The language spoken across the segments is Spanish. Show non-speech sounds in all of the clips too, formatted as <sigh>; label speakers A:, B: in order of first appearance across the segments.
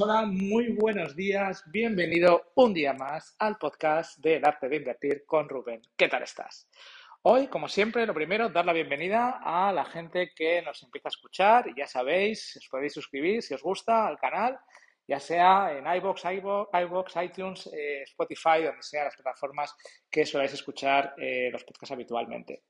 A: Hola, muy buenos días. Bienvenido un día más al podcast del arte de invertir con Rubén. ¿Qué tal estás? Hoy, como siempre, lo primero, dar la bienvenida a la gente que nos empieza a escuchar. Ya sabéis, os podéis suscribir si os gusta al canal ya sea en iBox, iBox, iTunes, eh, Spotify, donde sea las plataformas que soláis escuchar eh, los podcasts habitualmente.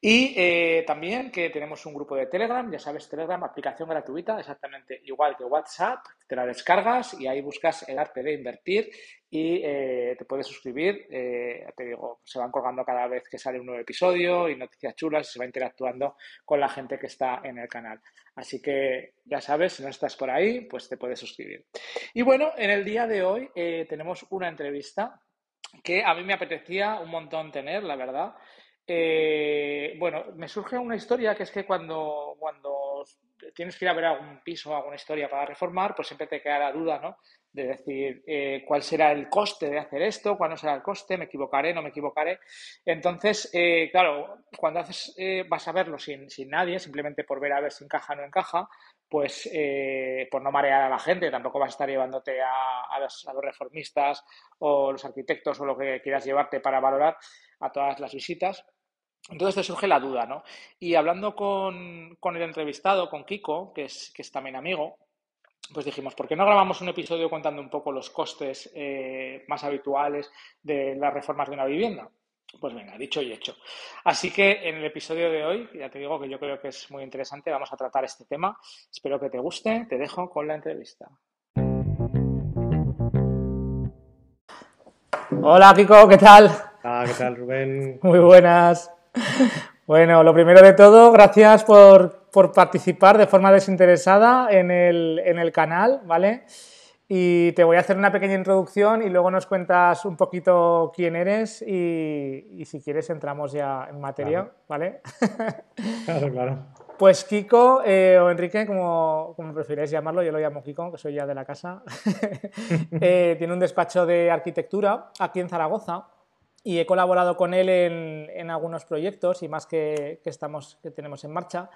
A: Y eh, también que tenemos un grupo de Telegram, ya sabes, Telegram, aplicación gratuita, exactamente igual que WhatsApp, te la descargas y ahí buscas el arte de invertir y eh, te puedes suscribir. Eh, te digo, se van colgando cada vez que sale un nuevo episodio y noticias chulas y se va interactuando con la gente que está en el canal. Así que ya sabes, si no estás por ahí, pues te puedes suscribir. Y bueno, en el día de hoy tenemos una entrevista que a mí me apetecía un montón tener, la verdad. Eh, bueno, me surge una historia que es que cuando, cuando tienes que ir a ver algún piso, alguna historia para reformar, pues siempre te queda la duda, ¿no? De decir eh, cuál será el coste de hacer esto, cuál no será el coste, me equivocaré, no me equivocaré. Entonces, eh, claro, cuando haces, vas a verlo sin, sin, nadie, simplemente por ver a ver si encaja o no encaja, pues por no marear a la gente, tampoco vas a estar llevándote a los reformistas o los arquitectos o lo que quieras llevarte para valorar a todas las visitas. Entonces te surge la duda, ¿no? Y hablando con, el entrevistado, con Kiko, que es, que es también amigo, pues dijimos, ¿por qué no grabamos un episodio contando un poco los costes eh, más habituales de las reformas de una vivienda? Pues venga, dicho y hecho. Así que en el episodio de hoy, ya te digo que yo creo que es muy interesante, vamos a tratar este tema. Espero que te guste. Te dejo con la entrevista. Hola, Kiko, ¿qué tal?
B: Hola, ¿qué tal, Rubén?
A: Muy buenas. Bueno, lo primero de todo, gracias por, participar de forma desinteresada en el, en el, canal, ¿vale? Y te voy a hacer una pequeña introducción y luego nos cuentas un poquito quién eres y, si quieres entramos ya en materia, ¿vale?
B: Claro, claro.
A: Pues Kiko eh, o Enrique, como, como prefiráis llamarlo, yo lo llamo Kiko, que soy ya de la casa, <laughs> eh, tiene un despacho de arquitectura aquí en Zaragoza y he colaborado con él en, algunos proyectos y más que, estamos, que tenemos en marcha.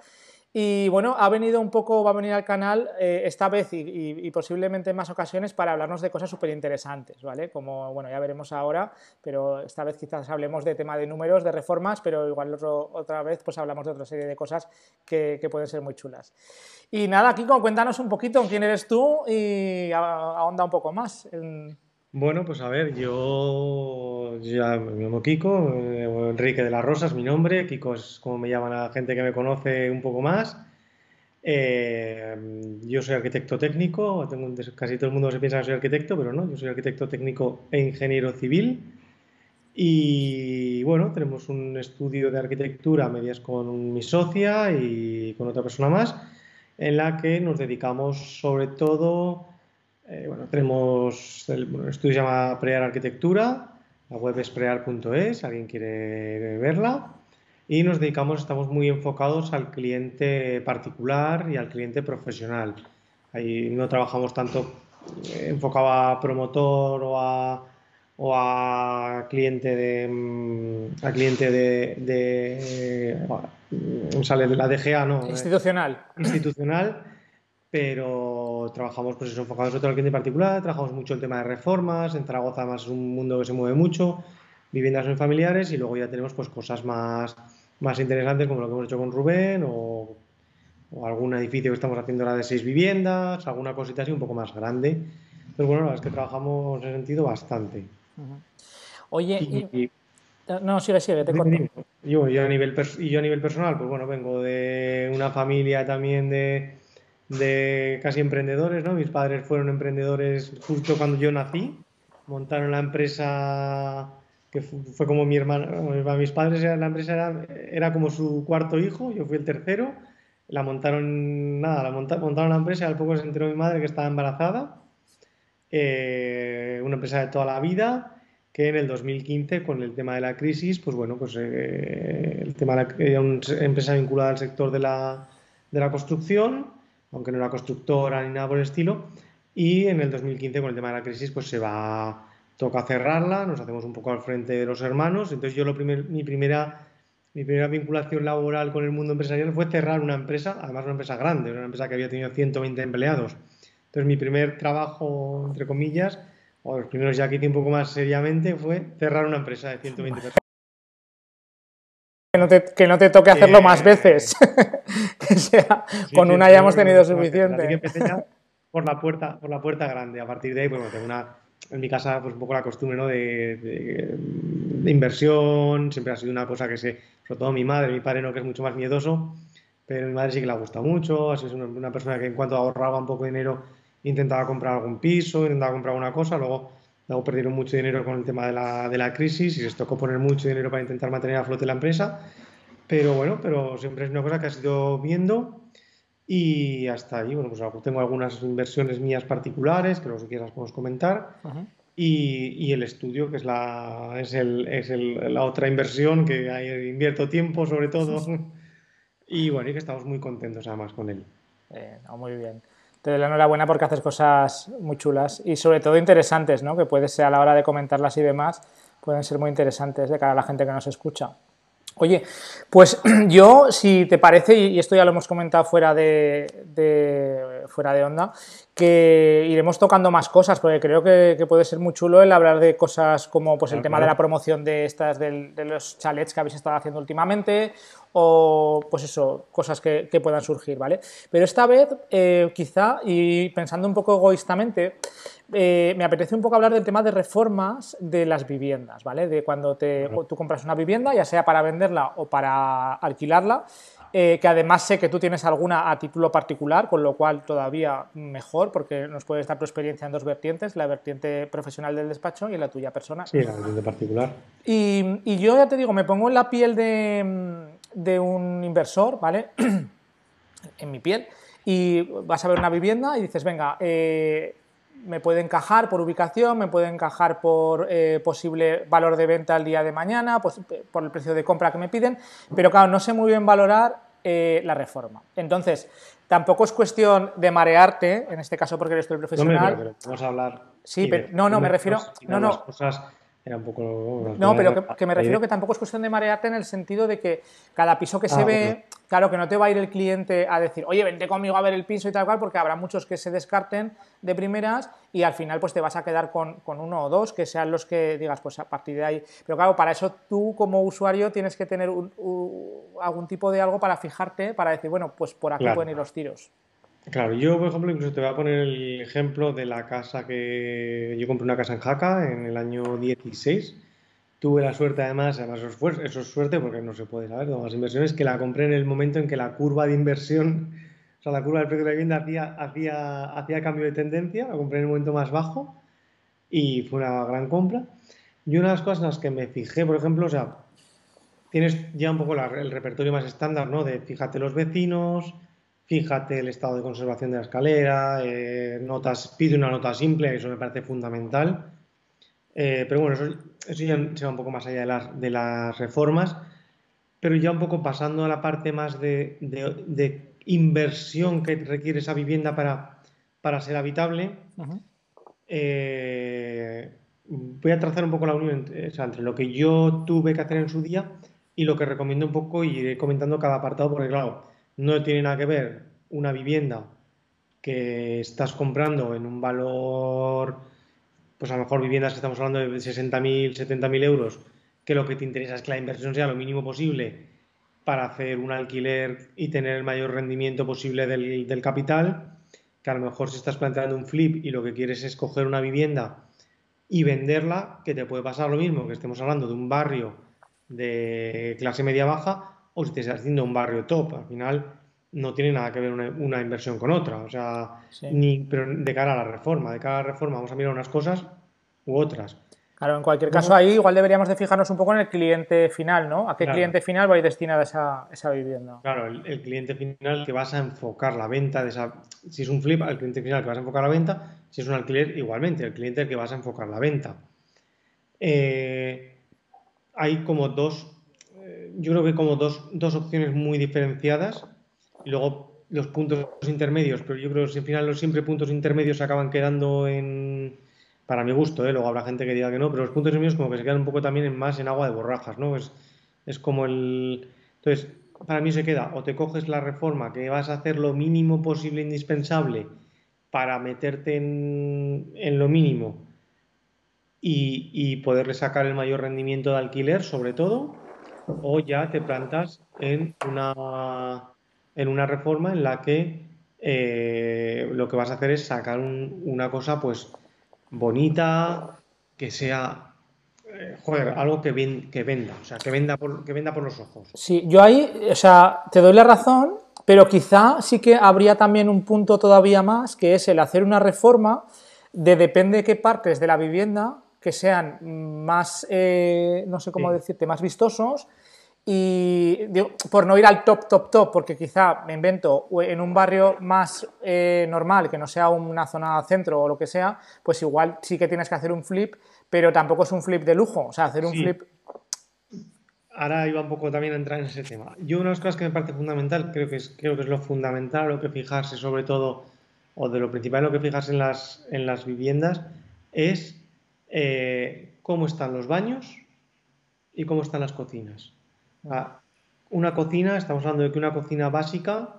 A: Y bueno, ha venido un poco, va a venir al canal eh, esta vez y, posiblemente en más ocasiones para hablarnos de cosas súper interesantes, ¿vale? Como, bueno, ya veremos ahora, pero esta vez quizás hablemos de tema de números, de reformas, pero igual otra vez pues hablamos de otra serie de cosas que, pueden ser muy chulas. Y nada, Kiko, cuéntanos un poquito quién eres tú y ahonda un poco más.
B: Bueno, pues a ver, yo me llamo Kiko, eh, Enrique de la Rosa es mi nombre, Kiko es como me llaman la gente que me conoce un poco más. Eh, yo soy arquitecto técnico, casi todo el mundo se piensa que soy arquitecto, pero no, yo soy arquitecto técnico e ingeniero civil. Y bueno, tenemos un estudio de arquitectura a medias con mi socia y con otra persona más, en la que nos dedicamos sobre todo eh, bueno, tenemos el, estudio se llama Prear Arquitectura, la web es prear.es, alguien quiere verla. Y nos dedicamos, estamos muy enfocados al cliente particular y al cliente profesional. Ahí no trabajamos tanto eh, enfocado a promotor o a, o a cliente de mm, a cliente de, de, mm, sale de la DGA, ¿no?
A: Institucional.
B: Institucional pero trabajamos pues eso, enfocados en otro cliente particular, trabajamos mucho el tema de reformas, en Zaragoza más es un mundo que se mueve mucho, viviendas no familiares y luego ya tenemos pues cosas más, más interesantes como lo que hemos hecho con Rubén o, algún edificio que estamos haciendo ahora de seis viviendas, alguna cosita así un poco más grande. Pero bueno, la verdad es que trabajamos en ese sentido bastante.
A: Oye, y, no, sigue, sigue, te.
B: Yo, yo, a nivel y yo a nivel personal, pues bueno, vengo de una familia también de, de casi emprendedores, ¿no? Mis padres fueron emprendedores justo cuando yo nací, montaron la empresa que fue como mi hermano, mis padres la empresa era, era, como su cuarto hijo, yo fui el tercero, la montaron, nada, la montaron la empresa al poco se enteró mi madre que estaba embarazada, eh, una empresa de toda la vida, que en el 2015 con el tema de la crisis, pues bueno, pues eh, el tema era una empresa vinculada al sector de la, de la construcción, aunque no era constructora ni nada por el estilo. Y en el 2015, con el tema de la crisis, pues se va, toca cerrarla, nos hacemos un poco al frente de los hermanos. Entonces yo lo mi, primera, mi primera vinculación laboral con el mundo empresarial fue cerrar una empresa, además una empresa grande, una empresa que había tenido 120 empleados Entonces mi primer trabajo, entre comillas, o los primeros ya que hice un poco más seriamente, fue cerrar una empresa de 120 personas.
A: Que no te, que no te toque hacerlo más veces. <laughs> que sea, con una ya hemos tenido suficiente.
B: Así que empecé ya por la puerta, por la puerta grande. A partir de ahí, pues, tengo una, en mi casa, pues un poco la costumbre, ¿no? De, inversión, siempre ha sido una cosa que sé, sobre todo mi madre, mi padre no, que es mucho más miedoso, pero mi madre sí que le ha gustado mucho, así es una, una persona que en cuanto ahorraba un poco de dinero intentaba comprar algún piso, intentaba comprar alguna cosa, luego Luego perdieron mucho dinero con el tema de la, de la crisis y les tocó poner mucho dinero para intentar mantener a flote la empresa. Pero bueno, pero siempre es una cosa que has ido viendo y hasta ahí, bueno, pues tengo algunas inversiones mías particulares que los que quieras podemos comentar. y, y, el estudio, que es, la, es, el, es el, la otra inversión que hay, invierto tiempo sobre todo. <laughs> y bueno, y que estamos muy contentos además con él.
A: Eh, muy bien te doy la enhorabuena porque haces cosas muy chulas y sobre todo interesantes, ¿no? que puede ser a la hora de comentarlas y demás, pueden ser muy interesantes de cara a la gente que nos escucha. Oye, pues <clears throat> yo, si te parece, y esto ya lo hemos comentado fuera de, fuera de onda, que iremos tocando más cosas, porque creo que, puede ser muy chulo el hablar de cosas como pues, el tema de la promoción de estas de los chalets que habéis estado haciendo últimamente, o pues eso, cosas que, puedan surgir, ¿vale? Pero esta vez, eh, quizá, y pensando un poco egoístamente, eh, me apetece un poco hablar del tema de reformas de las viviendas, ¿vale? De cuando te, tú compras una vivienda, ya sea para venderla o para alquilarla, eh, que además sé que tú tienes alguna a título particular, con lo cual todavía mejor, porque nos puedes dar tu experiencia en dos vertientes, la vertiente profesional del despacho y la tuya personal.
B: Sí, la vertiente particular.
A: Y, y yo ya te digo, me pongo en la piel de de un inversor, ¿vale? <clears throat> en mi piel, y vas a ver una vivienda y dices, venga, eh, me puede encajar por ubicación, me puede encajar por eh, posible valor de venta el día de mañana, pues, por el precio de compra que me piden, pero claro, no sé muy bien valorar eh, la reforma. Entonces, tampoco es cuestión de marearte, en este caso porque eres el profesional.
B: vamos a hablar.
A: Sí, pero no, no, me refiero. No, no.
B: Cosas poco...
A: No, pero que, me refiero que tampoco es cuestión de marearte en el sentido de que cada piso que se ah, ve, claro, que no te va a ir el cliente a decir, oye, vente conmigo a ver el piso y tal cual, porque habrá muchos que se descarten de primeras y al final pues te vas a quedar con, uno o dos que sean los que digas, pues a partir de ahí. Pero claro, para eso tú como usuario tienes que tener algún tipo de algo para fijarte, para decir, bueno, pues por aquí pueden ir los tiros.
B: Claro, yo por ejemplo incluso te voy a poner el ejemplo de la casa que yo compré una casa en Jaca en el año 16. Tuve la suerte además, además eso es, suerte porque no se puede saber de las inversiones, que la compré en el momento en que la curva de inversión, o sea, la curva del precio de la vivienda hacía, hacía, hacía cambio de tendencia, la compré en el momento más bajo y fue una gran compra. Y una de las cosas en las que me fijé, por ejemplo, o sea, tienes ya un poco el repertorio más estándar, ¿no? De fíjate los vecinos, fíjate el estado de conservación de la escalera, eh, notas, pide una nota simple, eso me parece fundamental. Eh, pero bueno, eso, ya se va un poco más allá de las, de las, reformas, pero ya un poco pasando a la parte más de, inversión que requiere esa vivienda para, para ser habitable, eh, voy a trazar un poco la unión entre lo que yo tuve que hacer en su día y lo que recomiendo un poco y iré comentando cada apartado, porque claro, no tiene nada que ver una vivienda que estás comprando en un valor, pues a lo mejor viviendas que estamos hablando de 60.000, 70.000 euros, que lo que te interesa es que la inversión sea lo mínimo posible para hacer un alquiler y tener el mayor rendimiento posible del, capital, que a lo mejor si estás planteando un flip y lo que quieres es coger una vivienda y venderla, que te puede pasar lo mismo, que estemos hablando de un barrio de clase media baja o si te estás haciendo un barrio top. Al final no tiene nada que ver una, inversión con otra. O sea, ni, pero de cara a la reforma. De cara a la reforma vamos a mirar unas cosas u otras.
A: Claro, en cualquier caso ahí igual deberíamos de fijarnos un poco en el cliente final, ¿no? ¿A qué cliente final va a ir destinada esa, esa vivienda?
B: Claro, el, cliente final que vas a enfocar la venta de esa... Si es un flip, al cliente final que vas a enfocar la venta. Si es un alquiler, igualmente, el cliente que vas a enfocar la venta. Eh, hay como dos yo creo que como dos, dos opciones muy diferenciadas y luego los puntos intermedios, pero yo creo que al final los siempre puntos intermedios se acaban quedando en, para mi gusto, ¿eh? luego habrá gente que diga que no, pero los puntos intermedios como que se quedan un poco también en más en agua de borrajas, ¿no? Es, es como el... Entonces, para mí se queda, o te coges la reforma, que vas a hacer lo mínimo posible indispensable para meterte en, lo mínimo y, poderle sacar el mayor rendimiento de alquiler, sobre todo, o ya te plantas en una, en una reforma en la que eh, lo que vas a hacer es sacar una cosa pues bonita, que sea eh, joder, algo que, que venda, o sea, que venda, por, que venda por los ojos.
A: Sí, yo ahí, o sea, te doy la razón, pero quizá sí que habría también un punto todavía más, que es el hacer una reforma de depende de qué partes de la vivienda que sean más, eh, no sé cómo decirte, más vistosos y por no ir al top, top, top, porque quizá me invento en un barrio más eh, normal, que no sea una zona centro o lo que sea, pues igual sí que tienes que hacer un flip, pero tampoco es un flip de lujo, o sea, hacer un flip...
B: Ahora iba un poco también a entrar en ese tema. Yo una de las cosas que me parece fundamental, creo que es, creo que es lo fundamental, lo que fijarse sobre todo, o de lo principal lo que fijarse en las, en las viviendas, es eh, cómo están los baños y cómo están las cocinas. una cocina, estamos hablando de que una cocina básica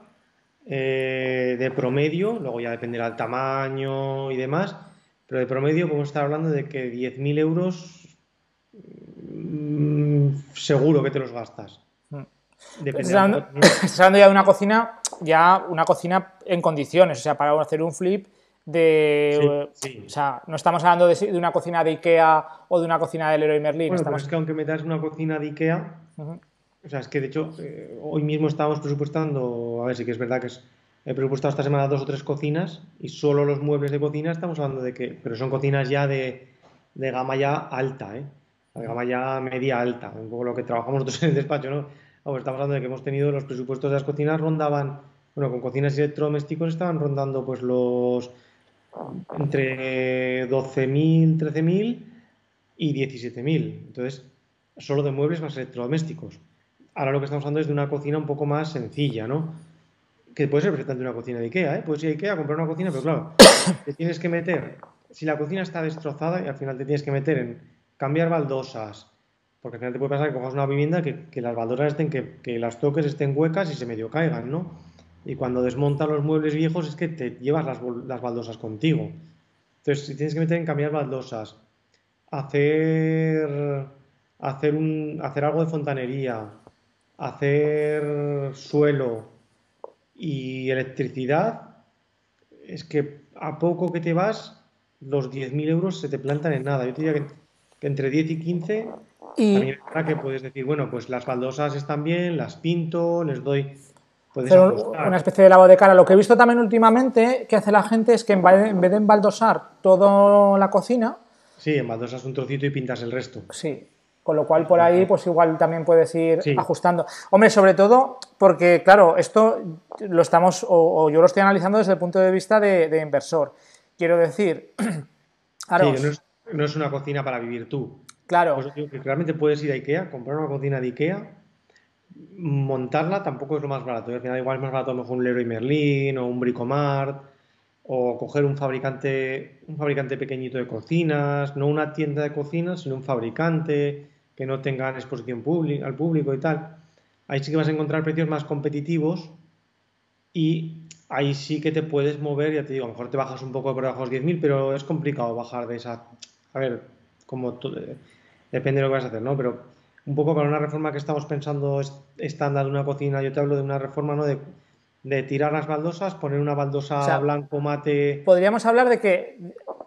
B: eh, de promedio, luego ya dependerá del tamaño y demás, pero de promedio podemos estar hablando de que 10.000 euros mm, seguro que te los gastas.
A: Mm. <coughs> Estás hablando, ya de una cocina, ya una cocina en condiciones, o sea, para hacer un flip de... O sea, no estamos hablando de, una cocina de Ikea o de una cocina del Leroy Merlin.
B: Bueno, estamos... es que aunque metas una cocina de Ikea, o sea, es que de hecho eh, hoy mismo estamos presupuestando, a ver si que es verdad que es He presupuestado esta semana dos o tres cocinas y solo los muebles de cocina estamos hablando de que, pero son cocinas ya de, gama ya alta, ¿eh? De gama ya media alta, un poco lo que trabajamos nosotros en el despacho, ¿no? estamos hablando de que hemos tenido los presupuestos de las cocinas rondaban, bueno, con cocinas y electrodomésticos estaban rondando pues los entre 12.000, 13.000 y 17.000. Entonces, solo de muebles más electrodomésticos. Ahora lo que estamos hablando es de una cocina un poco más sencilla, ¿no? que puede ser perfectamente una cocina de Ikea, ¿eh? Puedes ir a Ikea a comprar una cocina, pero claro, <coughs> te tienes que meter, si la cocina está destrozada y al final te tienes que meter en cambiar baldosas, porque al final te puede pasar que cojas una vivienda que, las baldosas estén, que, las toques estén huecas y se medio caigan, ¿no? Y cuando desmontas los muebles viejos es que te llevas las, las baldosas contigo. Entonces, si tienes que meter en cambiar baldosas, hacer, hacer, un, hacer algo de fontanería, hacer suelo, y electricidad, es que a poco que te vas, los 10.000 euros se te plantan en nada. Yo te diría que, entre 10 y 15, y... también que puedes decir, bueno, pues las baldosas están bien, las pinto, les doy...
A: una especie de lavado de cara. Lo que he visto también últimamente que hace la gente es que en vez de embaldosar toda la cocina...
B: Sí, embaldosas un trocito y pintas el resto.
A: Sí, con lo cual por ahí pues igual también puedes ir ajustando. Hombre, sobre todo porque claro, esto lo estamos, o, yo lo estoy analizando desde el punto de vista de, inversor. Quiero decir, <clears throat>
B: no, es, una cocina para vivir tú.
A: Claro.
B: Pues que realmente puedes ir a Ikea, comprar una cocina de Ikea, montarla tampoco es lo más barato. Al final igual es más barato a lo mejor un Leroy Merlin o un Bricomart o coger un fabricante, un fabricante pequeñito de cocinas, no una tienda de cocinas, sino un fabricante que no tengan exposición al público y tal, ahí sí que vas a encontrar precios más competitivos y ahí sí que te puedes mover, ya te digo, a lo mejor te bajas un poco por debajo de los 10.000, pero es complicado bajar de esa... A ver, como eh, depende de lo que vas a hacer, ¿no? Pero un poco para una reforma que estamos pensando estándar de una cocina, yo te hablo de una reforma, ¿no? De, de tirar las baldosas, poner una baldosa blanco mate.
A: Podríamos hablar de que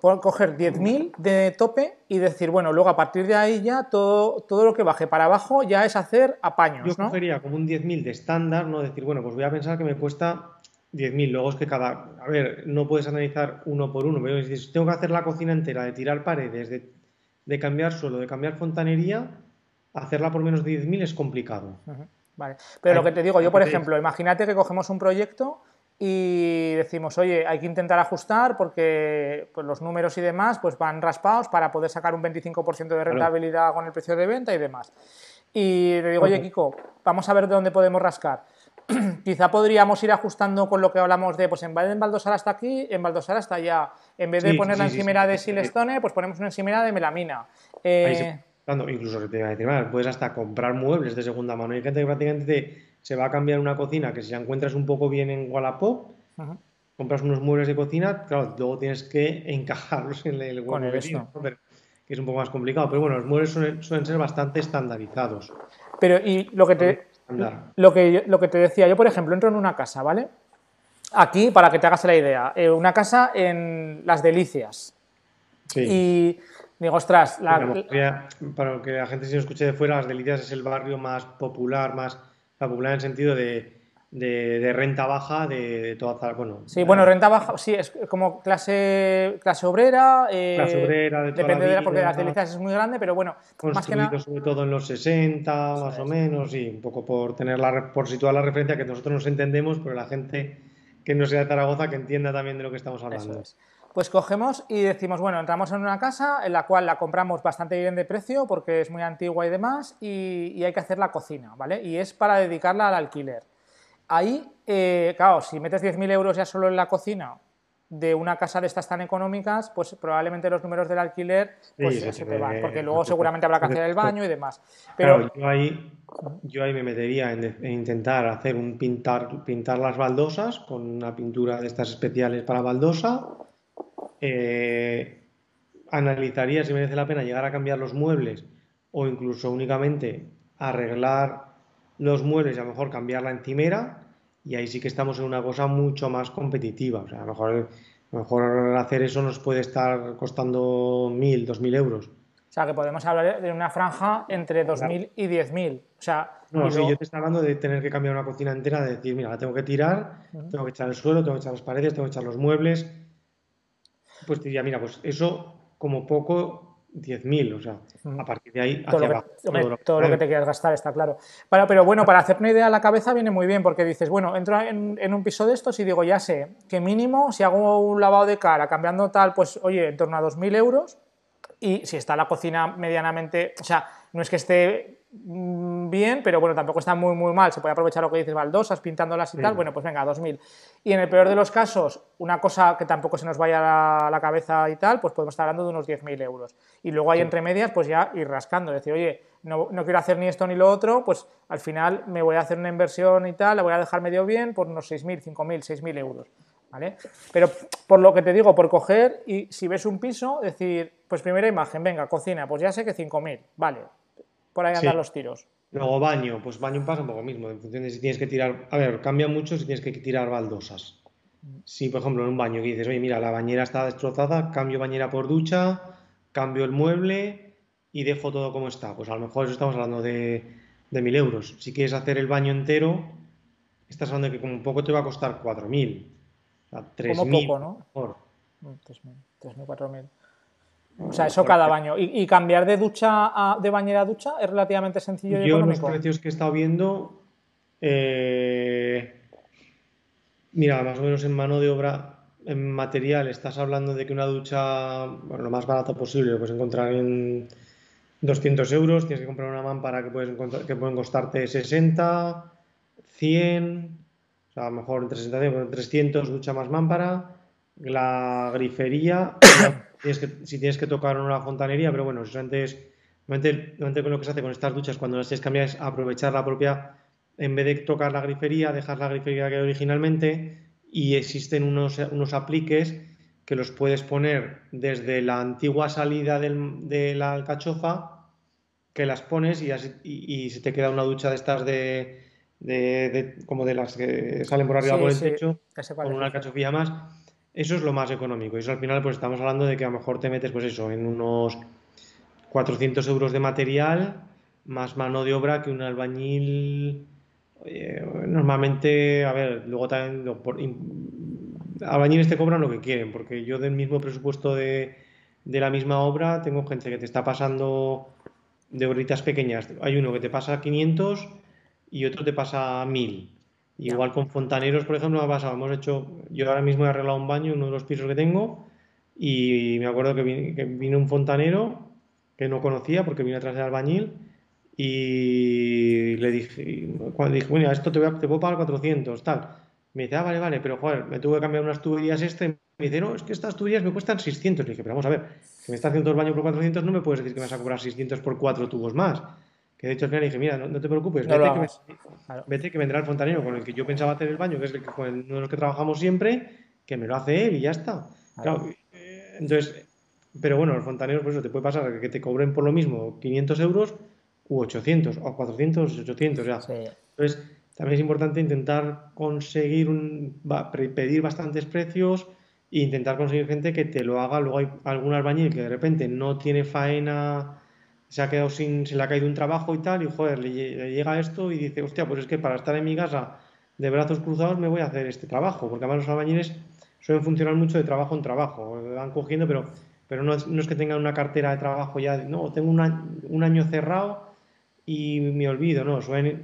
A: coger 10.000 de tope y decir, bueno, luego a partir de ahí ya todo, todo lo que baje para abajo ya es hacer apaños.
B: Yo cogería como un 10.000 de estándar, ¿no? Decir, bueno, pues voy a pensar que me cuesta 10.000. Luego es que cada. A ver, no puedes analizar uno por uno, pero si tengo que hacer la cocina entera, de tirar paredes, de, cambiar suelo, de cambiar fontanería, hacerla por menos de 10.000 es complicado.
A: Vale. Pero lo que te digo, yo por ejemplo, imagínate que cogemos un proyecto y decimos, oye, hay que intentar ajustar porque pues, los números y demás pues, van raspados para poder sacar un 25% de rentabilidad con el precio de venta y demás. Y le digo, oye, Kiko, vamos a ver de dónde podemos rascar. <clears throat> Quizá podríamos ir ajustando con lo que hablamos de, pues en vez de hasta aquí, embaldosar hasta allá. En vez de poner la encimera de Silestone, pues ponemos una encimera de melamina.
B: Eh, incluso se te iba a decir, puedes hasta comprar muebles de segunda mano. Hay gente que prácticamente se va a cambiar una cocina que si la encuentras un poco bien en Wallapop, compras unos muebles de cocina, claro, luego tienes que encajarlos en el
A: Con el
B: que es un poco más complicado. Pero bueno, los muebles suelen, suelen ser bastante estandarizados.
A: Pero, y lo que te, lo que, lo que te decía, yo por ejemplo entro en una casa, ¿vale? Aquí, para que te hagas la idea, eh, una casa en Las Delicias.
B: Sí.
A: Y digo, ostras, la-
B: para que la gente nos escuche de fuera, Las Delicias es el barrio más popular, más popular en el sentido de, de- de renta baja de, de toda Zaragoza. Bueno,
A: sí, bueno, renta baja, sí, es como clase, clase obrera. eh,
B: Clase obrera de toda
A: depende
B: la
A: de la, porque. Las Delicias es muy grande, pero bueno, más que
B: construido
A: nada.
B: sobre todo en los 60, más o menos, y un poco por tener la, por situar la referencia que nosotros nos entendemos, pero la gente que no sea de Zaragoza que entienda también de lo que estamos hablando.
A: Eso es. Pues cogemos y decimos, bueno, entramos en una casa en la cual la compramos bastante bien de precio porque es muy antigua y demás y, y hay que hacer la cocina, ¿vale? Y es para dedicarla al alquiler. Ahí, eh, claro, si metes 10.000 euros ya solo en la cocina de una casa de estas tan económicas, pues probablemente los números del alquiler pues,
B: Sí,
A: se,
B: se
A: te van, porque
B: se
A: luego
B: te-
A: seguramente habrá que hacer el <laughs> baño y demás. Pero
B: Claro, yo ahí, yo ahí me metería en, en intentar hacer un pintar, pintar las baldosas con una pintura de estas especiales para baldosa. Eh, analizaría si merece la pena llegar a cambiar los muebles o incluso únicamente arreglar los muebles y a lo mejor cambiar la encimera. Y ahí sí que estamos en una cosa mucho más competitiva. O sea, a lo mejor, a lo mejor hacer eso nos puede estar costando 1.000, 2.000 euros.
A: o sea, que podemos hablar de una franja entre 2.000 y 10.000. O sea,
B: No, sí,
A: luego-
B: yo te estoy hablando de tener que cambiar una cocina entera, de decir, mira, la tengo que tirar, tengo que echar el suelo, tengo que echar las paredes, tengo que echar los muebles. Pues diría, mira, pues eso como poco 10.000, o sea, a partir de ahí
A: todo
B: hacia
A: lo, que,
B: todo lo que
A: todo lo que te quieras gastar, está claro. Pero, pero bueno, para hacer una idea a la cabeza viene muy bien, porque dices, bueno, entro en, en un piso de estos y digo, ya sé que mínimo, si hago un lavado de cara cambiando tal, pues oye, en torno a 2.000 euros. Y si está la cocina medianamente, o sea, no es que esté mm, bien, pero bueno, tampoco está muy, muy mal. Se puede aprovechar lo que dices, baldosas, pintándolas y tal. Bueno, pues venga, 2.000. Y en el peor de los casos, una cosa que tampoco se nos vaya a la, cabeza y tal, pues podemos estar hablando de unos 10.000 euros. Y luego hay entre medias, pues ya ir rascando. Decir, oye, no, no quiero hacer ni esto ni lo otro, pues al final me voy a hacer una inversión y tal, la voy a dejar medio bien por unos 6.000, 5.000, 6.000 euros. ¿Vale? Pero por lo que te digo, por coger y si ves un piso, decir, pues primera imagen, venga, cocina, pues ya sé que 5.000, vale, por ahí andan
B: Sí.
A: los tiros.
B: Luego baño, pues baño pasa un poco mismo, en función de si tienes que tirar, a ver, cambia mucho si tienes que tirar baldosas. Si, por ejemplo, en un baño que dices, oye, mira, la bañera está destrozada, cambio bañera por ducha, cambio el mueble y dejo todo como está. Pues a lo mejor eso estamos hablando de, de 1.000 euros. Si quieres hacer el baño entero, estás hablando de que como poco te va a costar 4.000. O sea, 3.000
A: poco, ¿no?
B: mejor.
A: Mm, 3.000, 3.000, 4.000. O sea, eso cada baño. ¿Y, y cambiar de ducha a, de bañera a ducha es relativamente sencillo y
B: Yo los
A: económico?
B: precios que he estado viendo, eh, mira, más o menos en mano de obra, en material, estás hablando de que una ducha, bueno, lo más barato posible, lo puedes encontrar en 200 euros, tienes que comprar una mámpara que, puedes encontrar, que pueden costarte 60, 100, o sea, a lo mejor entre 60 y 100, 300, ducha más mámpara, la grifería, <coughs> tienes que, si tienes que tocar una fontanería, pero bueno, eso antes, normalmente, lo que se hace con estas duchas cuando las tienes cambiadas es aprovechar la propia, en vez de tocar la grifería, dejas la grifería que hay originalmente y existen unos, unos apliques que los puedes poner desde la antigua salida del- de la alcachofa, que las pones y, así- y, y se te queda una ducha de estas de, de- de- como de las que salen por arriba
A: Sí,
B: por el
A: sí,
B: techo, con
A: es
B: una alcachofilla más. Eso es lo más económico. Y eso al final, pues estamos hablando de que a lo mejor te metes, pues eso, en unos 400 euros de material, más mano de obra que un albañil. normalmente, a ver, luego también lo- por- albañiles te cobran lo que quieren, porque yo del mismo presupuesto de, de la misma obra tengo gente que te está pasando de horitas pequeñas. Hay uno que te pasa 500 y otro te pasa 1000. Igual con fontaneros, por ejemplo, me ha pasado. Hemos hecho, yo ahora mismo he arreglado un baño en uno de los pisos que tengo y me acuerdo que vin- que vino un fontanero que no conocía porque vino atrás del albañil y le dije, cuando dije, bueno, esto te, voy a- te puedo pagar 400, tal. Me dice, ah, vale, vale, pero joder, me tuve que cambiar unas tuberías este. Me dice, no, es que estas tuberías me cuestan 600. Le dije, pero vamos a ver, que me estás haciendo el baño por 400, no me puedes decir que me vas a cobrar 600 por cuatro tubos más. Que de hecho al final dije, mira, no, no te preocupes,
A: No
B: vete que, me-.
A: Claro.
B: vete que vendrá el fontanero con el que yo pensaba hacer el baño, que es el que, con el- uno de los que trabajamos siempre, que me lo hace él y ya está. Eh, entonces, pero bueno, los fontaneros, por eso te puede pasar que te cobren por lo mismo 500 euros u 800, o 400, 800, ya. Entonces, también es importante intentar conseguir, un, pedir bastantes precios e intentar conseguir gente que te lo haga. Luego hay algún albañil que de repente no tiene faena, se ha quedado sin, se le ha caído un trabajo y tal, y joder, le, llega esto y dice, hostia, pues es que para estar en mi casa de brazos cruzados me voy a hacer este trabajo, porque además los albañiles suelen funcionar mucho de trabajo en trabajo, van cogiendo, pero, pero no, es, que tengan una cartera de trabajo ya, no, tengo un año cerrado y me olvido, ¿no? Suelen,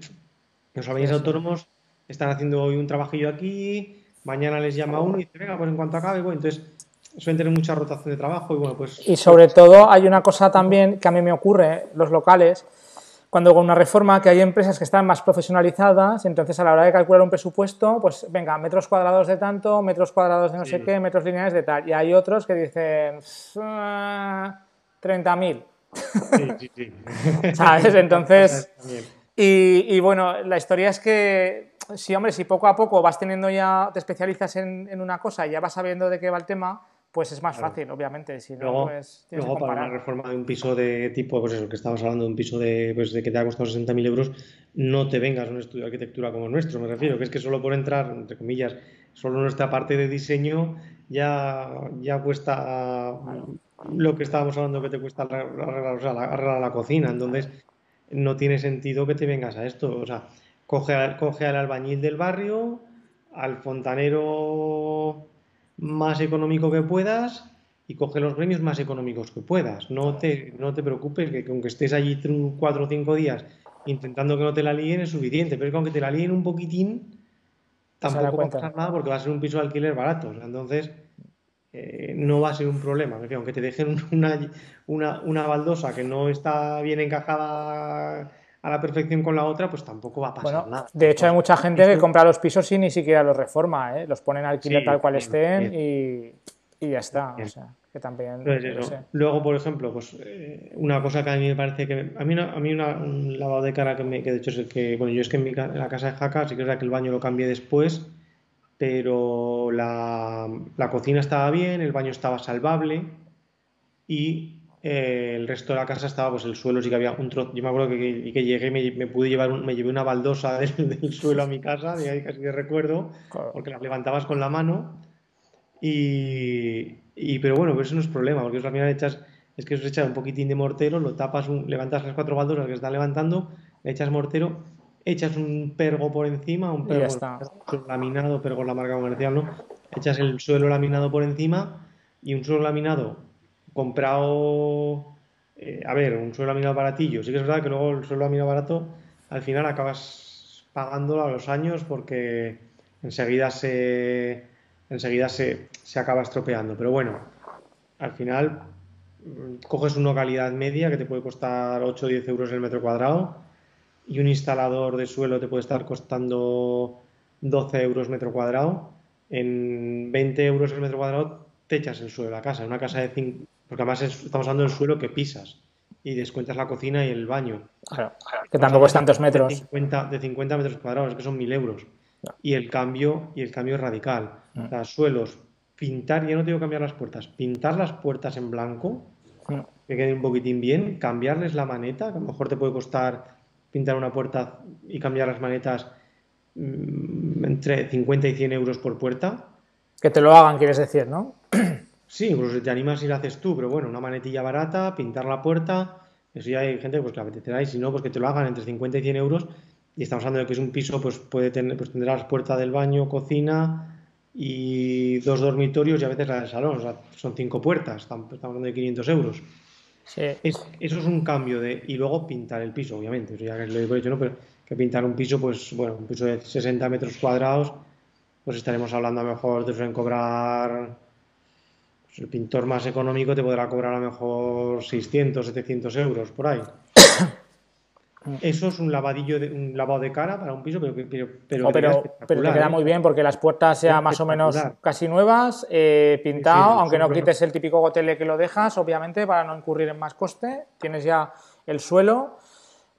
B: los albañiles autónomos están haciendo hoy un trabajillo aquí, mañana les llama uno y dice, venga, pues en cuanto acabe, bueno, entonces suelen tener mucha rotación de trabajo y bueno, pues...
A: Y sobre todo hay una cosa también que a mí me ocurre, los locales, cuando con una reforma que hay empresas que están más profesionalizadas, entonces a la hora de calcular un presupuesto, pues venga, metros cuadrados de tanto, metros cuadrados de no sé qué, metros lineales de tal. Y hay otros que dicen 30.000. Sí, sí, sí. <laughs> ¿Sabes? Entonces... <laughs> Y, bueno, la historia es que, sí, hombre, si poco a poco vas teniendo ya, te especializas en, en una cosa y ya vas sabiendo de qué va el tema, pues es más fácil, obviamente. Si
B: luego, pues, luego para una reforma de un piso de tipo, pues eso, que estamos hablando de un piso de, pues, de que te ha costado 60.000 euros, no te vengas a un estudio de arquitectura como el nuestro, me refiero, que es que solo por entrar, entre comillas, solo nuestra parte de diseño ya, ya cuesta lo que estábamos hablando que te cuesta arreglar, arreglar la cocina. Entonces, no tiene sentido que te vengas a esto. O sea, coge, coge al albañil del barrio, al fontanero más económico que puedas y coge los gremios más económicos que puedas. No te, no te preocupes que aunque estés allí cuatro o cinco días intentando que no te la líen es suficiente, pero es que aunque te la líen un poquitín, tampoco va a pasar nada porque va a ser un piso de alquiler barato. entonces, eh, no va a ser un problema. Aunque te dejen <laughs> una, una, una baldosa que no está bien encajada a la perfección con la otra, pues tampoco va a pasar nada.
A: De hecho, hay mucha gente que compra los pisos y ni siquiera los reforma, ¿eh? los ponen al alquiler tal cual estén Y, y, ya está. O sea, que también.
B: Luego, por ejemplo, pues eh, una cosa que a mí me parece que. A mí, a mí un lavado de cara que, me, que de hecho es el que. Bueno, yo es que en, mi, en la casa de Jaca sí que es verdad que el baño lo cambié después, pero la, la cocina estaba bien, el baño estaba salvable y eh, el resto de la casa estaba, pues el suelo sí que había un trozo. Yo me acuerdo que, que llegué, me, me pude llevar, me llevé una baldosa <laughs> del, suelo a mi casa, de ahí casi que recuerdo, porque la levantabas con la mano. Y, pero bueno, pues eso no es problema, porque al final echas, es que eso echas un poquitín de mortero, lo tapas, levantas las cuatro baldosas que están levantando, le echas mortero, echas un pergo por encima, un pergo laminado, pergo la marca comercial, ¿no? Echas el suelo laminado por encima y un suelo laminado comprado, eh, a ver, un suelo laminado baratillo. Sí que es verdad que luego el suelo laminado barato al final acabas pagándolo a los años porque enseguida se, enseguida se, se acaba estropeando. Pero bueno, al final mm, coges una calidad media que te puede costar 8 o 10 euros el metro cuadrado y un instalador de suelo te puede estar costando 12 euros metro cuadrado. En 20 euros el metro cuadrado te echas el suelo de la casa. En una casa de 5, porque además estamos hablando del suelo que pisas y descuentas la cocina y el baño.
A: Claro, que tampoco es tantos metros.
B: De 50, de 50 metros cuadrados, que son 1000 euros. Y el cambio y el cambio es radical. Mm. suelos, pintar, ya no tengo que cambiar las puertas, pintar las puertas en blanco, mm. que queden un poquitín bien, cambiarles la maneta, que a lo mejor te puede costar pintar una puerta y cambiar las manetas mm, entre 50 y 100 euros por puerta.
A: Que te lo hagan, quieres decir, ¿no? <clears throat>
B: Sí, incluso te animas si lo haces tú, pero bueno, una manetilla barata, pintar la puerta, eso ya hay gente pues, que la apetecerá y si no, pues que te lo hagan entre 50 y 100 euros y estamos hablando de que es un piso, pues puede tener, pues tendrás puerta del baño, cocina y dos dormitorios y a veces la del salón, o sea, son cinco puertas, estamos, hablando de 500 euros. Sí. eso es un cambio de, y luego pintar el piso, obviamente, eso ya lo he dicho, ¿no? Pero que pintar un piso, pues bueno, un piso de 60 metros cuadrados, pues estaremos hablando a lo mejor de en cobrar el pintor más económico te podrá cobrar a lo mejor 600, 700 euros por ahí. <coughs> Eso es un lavadillo, de, un lavado de cara para un piso, pero, pero,
A: pero, pero te queda ¿eh? muy bien porque las puertas sean más o menos casi nuevas, eh, pintado, aunque no quites el típico gotele que lo dejas, obviamente, para no incurrir en más coste. Tienes ya el suelo.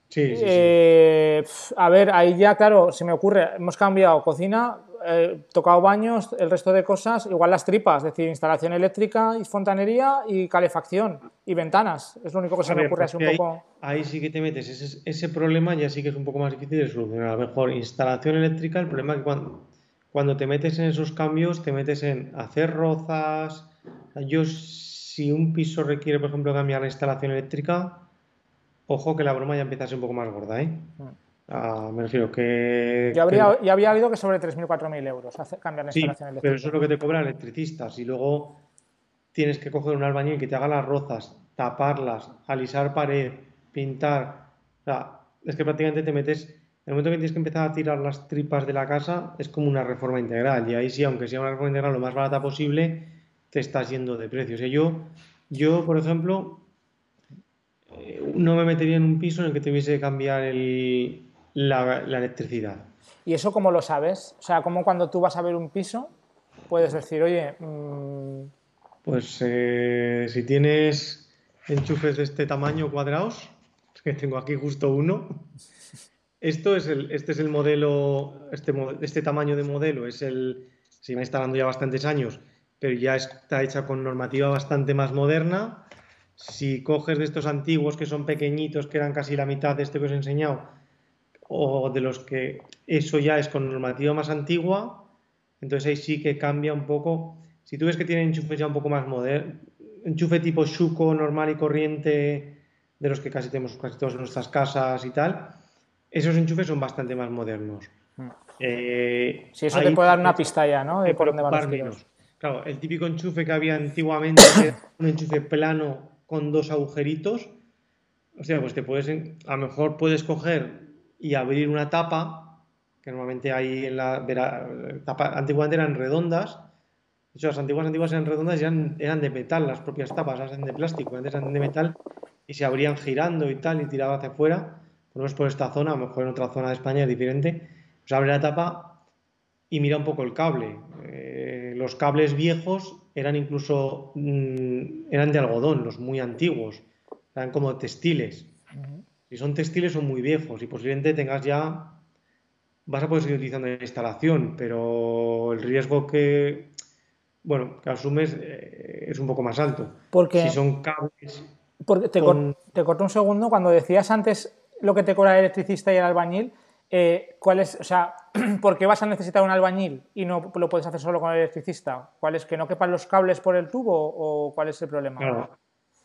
B: Sí, sí,
A: Eh, pf, a ver, ahí ya, claro, se me ocurre, hemos cambiado cocina, eh, tocado baños, el resto de cosas, igual las tripas, es decir, instalación eléctrica y fontanería y calefacción y ventanas. Es lo único que se
B: A
A: me ocurre
B: pues
A: así un
B: ahí,
A: poco.
B: ahí sí que te metes. Ese, ese problema ya sí que es un poco más difícil de solucionar. A lo mejor instalación eléctrica, el problema es que cuando, cuando te metes en esos cambios, te metes en hacer rozas. Yo, si un piso requiere, por ejemplo, cambiar la instalación eléctrica, ojo que la broma ya empieza a ser un poco más gorda, ¿eh? Ah, me refiero que,
A: Yo,
B: que-
A: había oído que sobre 3.000, 4.000 euros cambiar la
B: Sí,
A: instalación
B: pero
A: eléctrica.
B: eso es lo que te cobra el electricista. Si luego tienes que coger un albañil que te haga las rozas, taparlas, alisar pared, pintar. O sea, es que prácticamente te metes. En el momento que tienes que empezar a tirar las tripas de la casa, es como una reforma integral. Y ahí sí, aunque sea una reforma integral lo más barata posible, te estás yendo de precio. O sea, yo, yo, por ejemplo, eh, no me metería en un piso en el que tuviese que cambiar el- la, la electricidad.
A: ¿Y eso cómo lo sabes? O sea, como cuando tú vas a ver un piso, puedes decir, oye, mm,
B: Pues eh, si tienes enchufes de este tamaño cuadrados, que tengo aquí justo uno, esto es el, este es el modelo, este, este tamaño de modelo es el, se va instalando ya bastantes años, pero ya está hecha con normativa bastante más moderna. Si coges de estos antiguos que son pequeñitos, que eran casi la mitad de este que os he enseñado, o de los que eso ya es con normativa más antigua, entonces ahí sí que cambia un poco. Si tú ves que tienen enchufes ya un poco más modernos, enchufe tipo Shuko normal y corriente, de los que casi tenemos casi todos en nuestras casas y tal, esos enchufes son bastante más modernos. Eh,
A: si eso te puede dar una
B: tienes
A: pista ya, ¿no? De
B: que
A: por dónde van los
B: menos. Claro, el típico enchufe que había antiguamente, que era un enchufe plano con dos agujeritos, o sea, pues te puedes, a lo mejor puedes coger y abrir una tapa, que normalmente hay en la, verá, tapa, antiguamente eran redondas, de hecho las antiguas antiguas eran redondas y eran, de metal las propias tapas, eran de plástico, antes eran de metal y se abrían girando y tal y tiraba hacia afuera, por lo menos por esta zona, a lo mejor en otra zona de España es diferente, pues abre la tapa y mira un poco el cable. Eh, los cables viejos eran incluso mm, eran de algodón, los muy antiguos, eran como textiles. Si son textiles son muy viejos y posiblemente tengas ya vas a poder seguir utilizando la instalación, pero el riesgo que bueno, que asumes eh, es un poco más alto.
A: Porque,
B: Si son cables
A: porque te,
B: con-
A: cor- te corto un segundo, cuando decías antes lo que te cobra el electricista y el albañil, eh, ¿cuál es, o sea, <clears throat> ¿por qué vas a necesitar un albañil y no lo puedes hacer solo con el electricista? ¿Cuál es que no quepan los cables por el tubo o cuál es el problema?
B: Claro.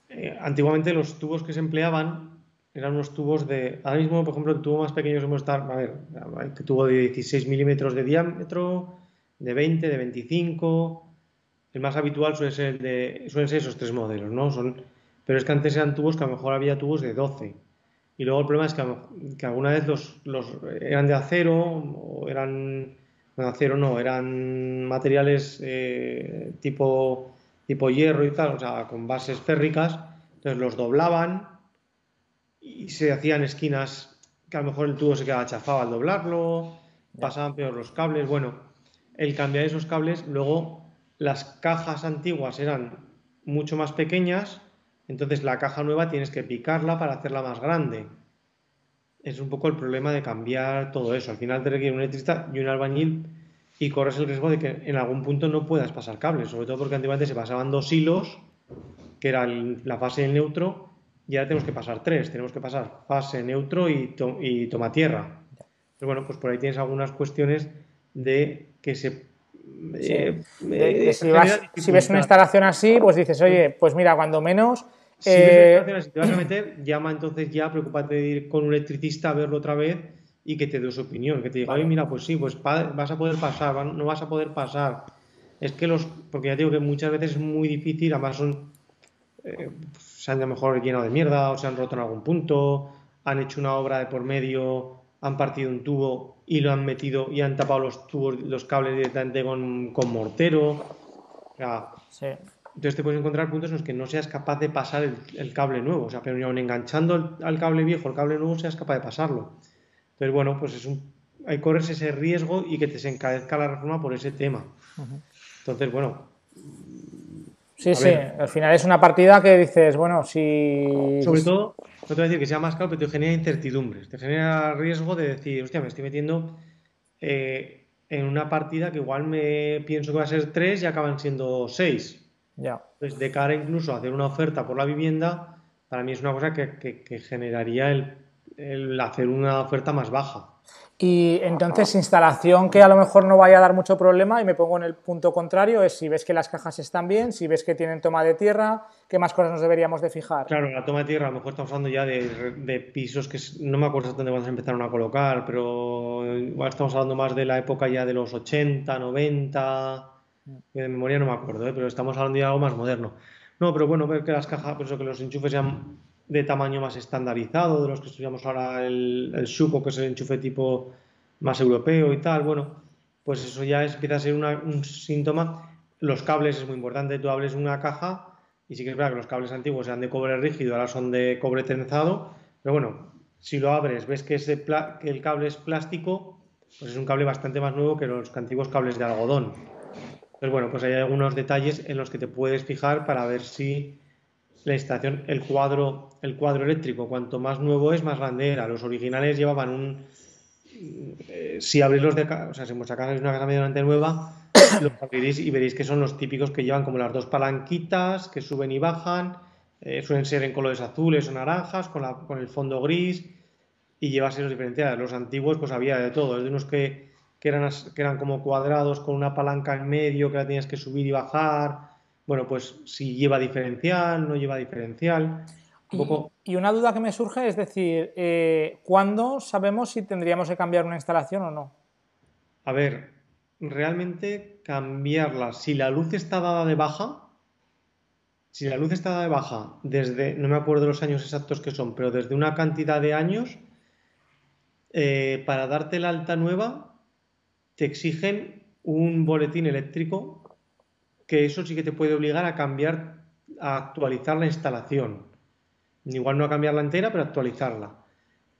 B: Eh, antiguamente los tubos que se empleaban eran unos tubos de. Ahora mismo, por ejemplo, el tubo más pequeño que estar. A ver, hay que tubo de 16 milímetros de diámetro, de 20, de 25. El más habitual suele ser, el de, suelen ser esos tres modelos, ¿no? Son, pero es que antes eran tubos que a lo mejor había tubos de 12. Y luego el problema es que, que alguna vez los, los eran de acero o eran. No, acero no, eran materiales eh, tipo, tipo hierro y tal, o sea, con bases férricas. Entonces los doblaban y se hacían esquinas que a lo mejor el tubo se quedaba chafado al doblarlo, pasaban peor los cables. Bueno, el cambiar esos cables, luego las cajas antiguas eran mucho más pequeñas, entonces la caja nueva tienes que picarla para hacerla más grande. Es un poco el problema de cambiar todo eso. Al final te requiere un electricista y un albañil y corres el riesgo de que en algún punto no puedas pasar cables, sobre todo porque antiguamente se pasaban dos hilos, que era la fase y el neutro, y ahora tenemos que pasar tres. Tenemos que pasar fase, neutro y, to- y toma tierra. Pero bueno, pues por ahí tienes algunas cuestiones de que se... eh,
A: De- de
B: eh,
A: si, vas-
B: genera
A: si ves una instalación así, pues dices, oye, pues mira, cuando menos...
B: Si ves
A: eh,
B: instalaciones y te vas a meter, llama entonces ya, preocúpate de ir con un electricista a verlo otra vez y que te dé su opinión, que te diga, oye, mira, pues sí, pues vas a poder pasar, no vas a poder pasar. Es que los, porque ya digo que muchas veces es muy difícil, además son, eh, se han a lo mejor llenado de mierda o se han roto en algún punto, han hecho una obra de por medio, han partido un tubo y lo han metido y han tapado los tubos, los cables directamente con, con mortero. O sea,
A: sí.
B: entonces te puedes encontrar puntos en los que no seas capaz de pasar el, el cable nuevo. O sea, pero ni aun enganchando el- al cable viejo, el cable nuevo, seas capaz de pasarlo. Entonces, bueno, pues es un, hay que correrse ese riesgo y que te se encarezca la reforma por ese tema. Entonces, bueno,
A: Sí, sí, al final es una partida que dices, bueno, si...
B: Sobre todo, no te voy a decir que sea más caro, pero te genera incertidumbres, te genera riesgo de decir, hostia, me estoy metiendo eh, en una partida que igual me pienso que va a ser tres y acaban siendo seis.
A: Ya.
B: Pues de cara incluso a hacer una oferta por la vivienda, para mí es una cosa que, generaría el hacer una oferta más baja.
A: Y entonces instalación que a lo mejor no vaya a dar mucho problema y me pongo en el punto contrario es si ves que las cajas están bien, si ves que tienen toma de tierra, ¿qué más cosas nos deberíamos de fijar?
B: Claro, la toma de tierra a lo mejor estamos hablando ya de, pisos que no me acuerdo dónde cuando se empezaron a colocar, pero igual estamos hablando más de la época ya de los 80, 90, de memoria no me acuerdo, ¿eh? pero estamos hablando de algo más moderno. No, pero bueno, ver que las cajas, pues que los enchufes sean de tamaño más estandarizado, de los que estudiamos ahora el, el Shuko, que es el enchufe tipo más europeo y tal, bueno, pues eso ya es, empieza a ser un síntoma. Los cables es muy importante, tú hables una caja y sí que es verdad que los cables antiguos eran de cobre rígido, ahora son de cobre trenzado, pero bueno, si lo abres, ves que, ese que el cable es plástico, pues es un cable bastante más nuevo que los antiguos cables de algodón. Entonces, bueno, pues hay algunos detalles en los que te puedes fijar para ver si la instalación, el cuadro, el cuadro eléctrico, cuanto más nuevo es, más grande era. Los originales llevaban un. Eh, si abrís los de. O sea, si es una casa medianamente nueva, <coughs> los abriréis y veréis que son los típicos que llevan como las dos palanquitas que suben y bajan. Eh, suelen ser en colores azules o naranjas, con, la, con el fondo gris y llevas esos diferenciados. Los antiguos, pues había de todo, de unos que, que, eran, que eran como cuadrados con una palanca en medio que la tenías que subir y bajar bueno, pues si lleva diferencial, no lleva diferencial.
A: Y, una duda que me surge es decir, eh, ¿cuándo sabemos si tendríamos que cambiar una instalación o no?
B: A ver, realmente cambiarla, si la luz está dada de baja, si la luz está dada de baja desde, no me acuerdo los años exactos que son, pero desde una cantidad de años, eh, para darte la alta nueva, te exigen un boletín eléctrico que eso sí que te puede obligar a cambiar, a actualizar la instalación. Igual no a cambiarla entera, pero actualizarla.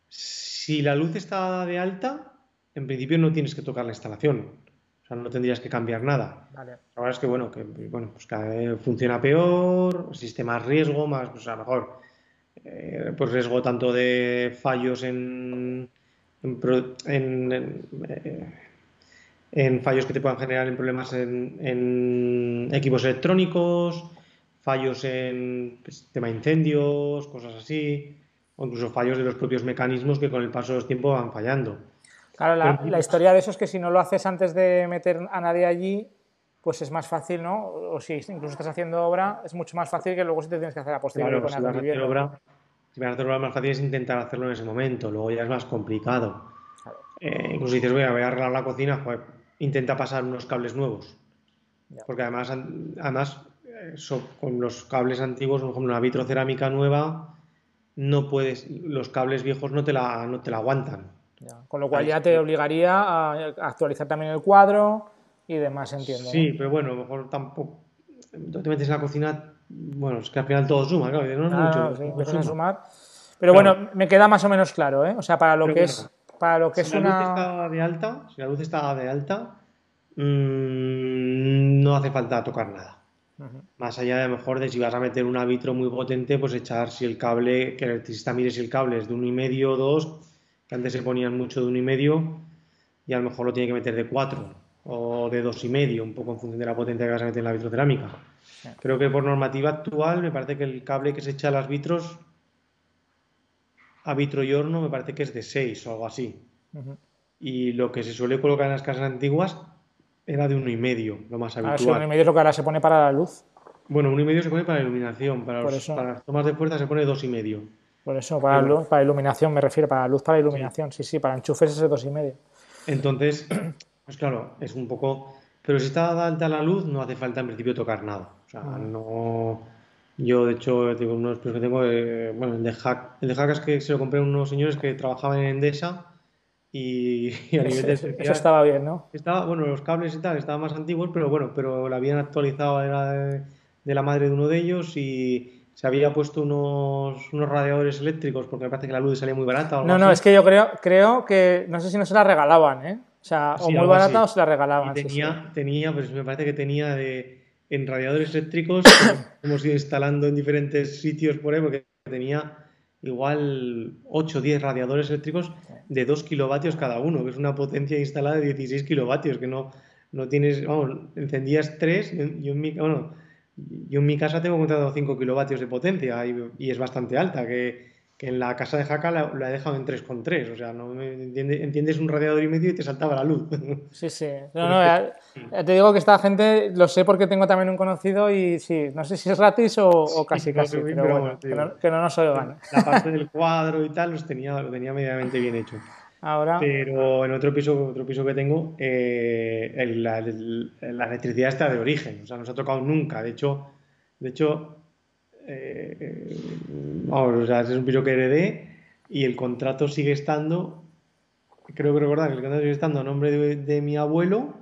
B: Si la luz está de alta, en principio no tienes que tocar la instalación. O sea, no tendrías que cambiar nada. Vale. Ahora es que, bueno, que bueno, pues cada vez funciona peor, existe más riesgo, más, pues a lo mejor, eh, pues riesgo tanto de fallos en, en, eh, en fallos que te puedan generar en problemas en, equipos electrónicos, fallos en pues, tema incendios, cosas así, o incluso fallos de los propios mecanismos que con el paso del tiempo van fallando.
A: Claro, la, historia de eso es que si no lo haces antes de meter a nadie allí, pues es más fácil, ¿no? O si incluso estás haciendo obra, es mucho más fácil que luego si te tienes que hacer a posteriori con
B: si vas a hacer obra, si vas a hacer obra, más fácil es intentar hacerlo en ese momento, luego ya es más complicado. Eh, incluso dices, voy a, voy a arreglar la cocina, pues intenta pasar unos cables nuevos. Porque además, además con los cables antiguos, por ejemplo, una vitrocerámica nueva, no puedes, los cables viejos no te la, no te la aguantan.
A: Con lo cual ya te obligaría a actualizar también el cuadro y demás, entiendo.
B: Sí, pero bueno, a lo mejor tampoco. te metes en la cocina, bueno, es que al final todo suma, claro, no es
A: mucho. sumar. Pero bueno, me queda más o menos claro, ¿eh? O sea, para lo que es para lo que
B: si
A: es
B: la
A: una.
B: Luz está de alta, si la luz está de alta, mmm, no hace falta tocar nada. Más allá de a lo mejor de si vas a meter un árbitro muy potente, pues echar si el cable, que el electricista mire si el cable es de uno y medio o dos, que antes se ponían mucho de uno y medio, y a lo mejor lo tiene que meter de cuatro o de dos y medio, un poco en función de la potencia que vas a meter en la vitrocerámica. Creo que por normativa actual me parece que el cable que se echa a las vitros a vitro y horno me parece que es de 6 o algo así. Y lo que se suele colocar en las casas antiguas era de uno y medio, lo más habitual. Ah, sí,
A: uno y medio es lo que ahora se pone para la luz.
B: Bueno, uno y medio se pone para iluminación, para, las tomas de fuerza se pone dos y medio.
A: Por eso, para, luz, para iluminación me refiero, para luz, para iluminación, sí, sí, para enchufes es dos y medio.
B: Entonces, pues claro, es un poco... Pero si está alta la luz, no hace falta en principio tocar nada. O sea, no yo, de hecho, digo, uno de los que tengo, eh, bueno, el de Hack, el de Hack es que se lo compré a unos señores que trabajaban en Endesa y, <laughs>
A: a nivel de Eso estaba bien, ¿no?
B: Estaba, bueno, los cables y tal estaban más antiguos, pero bueno, pero la habían actualizado, era de, la madre de uno de ellos y se había puesto unos, unos radiadores eléctricos porque me parece que la luz salía muy barata.
A: no, no, es que yo creo, creo que, no sé si no se la regalaban, ¿eh? O sea, o muy barata o se la regalaban.
B: tenía, tenía, pues me parece que tenía de en radiadores eléctricos <coughs> hemos ido instalando en diferentes sitios por ahí, porque tenía igual 8 o 10 radiadores eléctricos de 2 kilovatios cada uno, que es una potencia instalada de 16 kilovatios, que no, no tienes, vamos, encendías 3, yo en mi, bueno, yo en mi casa tengo contado 5 kilovatios de potencia y, es bastante alta, que, en la casa de Jaca la, he dejado en 3,3, o sea, no entiendes un radiador y medio y te saltaba la luz. <laughs>
A: Sí, sí. No, no, te digo que esta gente lo sé porque tengo también un conocido y sí, no sé si es gratis o, <laughs> casi casi, pero, bueno, que, no, que no nos oigan.
B: La parte del cuadro y tal los tenía, lo tenía medianamente bien hecho.
A: Ahora...
B: Pero en otro piso, otro piso que tengo, eh, la, electricidad está de origen, o sea, no se ha tocado nunca. De hecho, de hecho eh, vamos, o sea, es un piso que heredé y el contrato sigue estando, creo que recordar que el contrato sigue estando a nombre de, mi abuelo,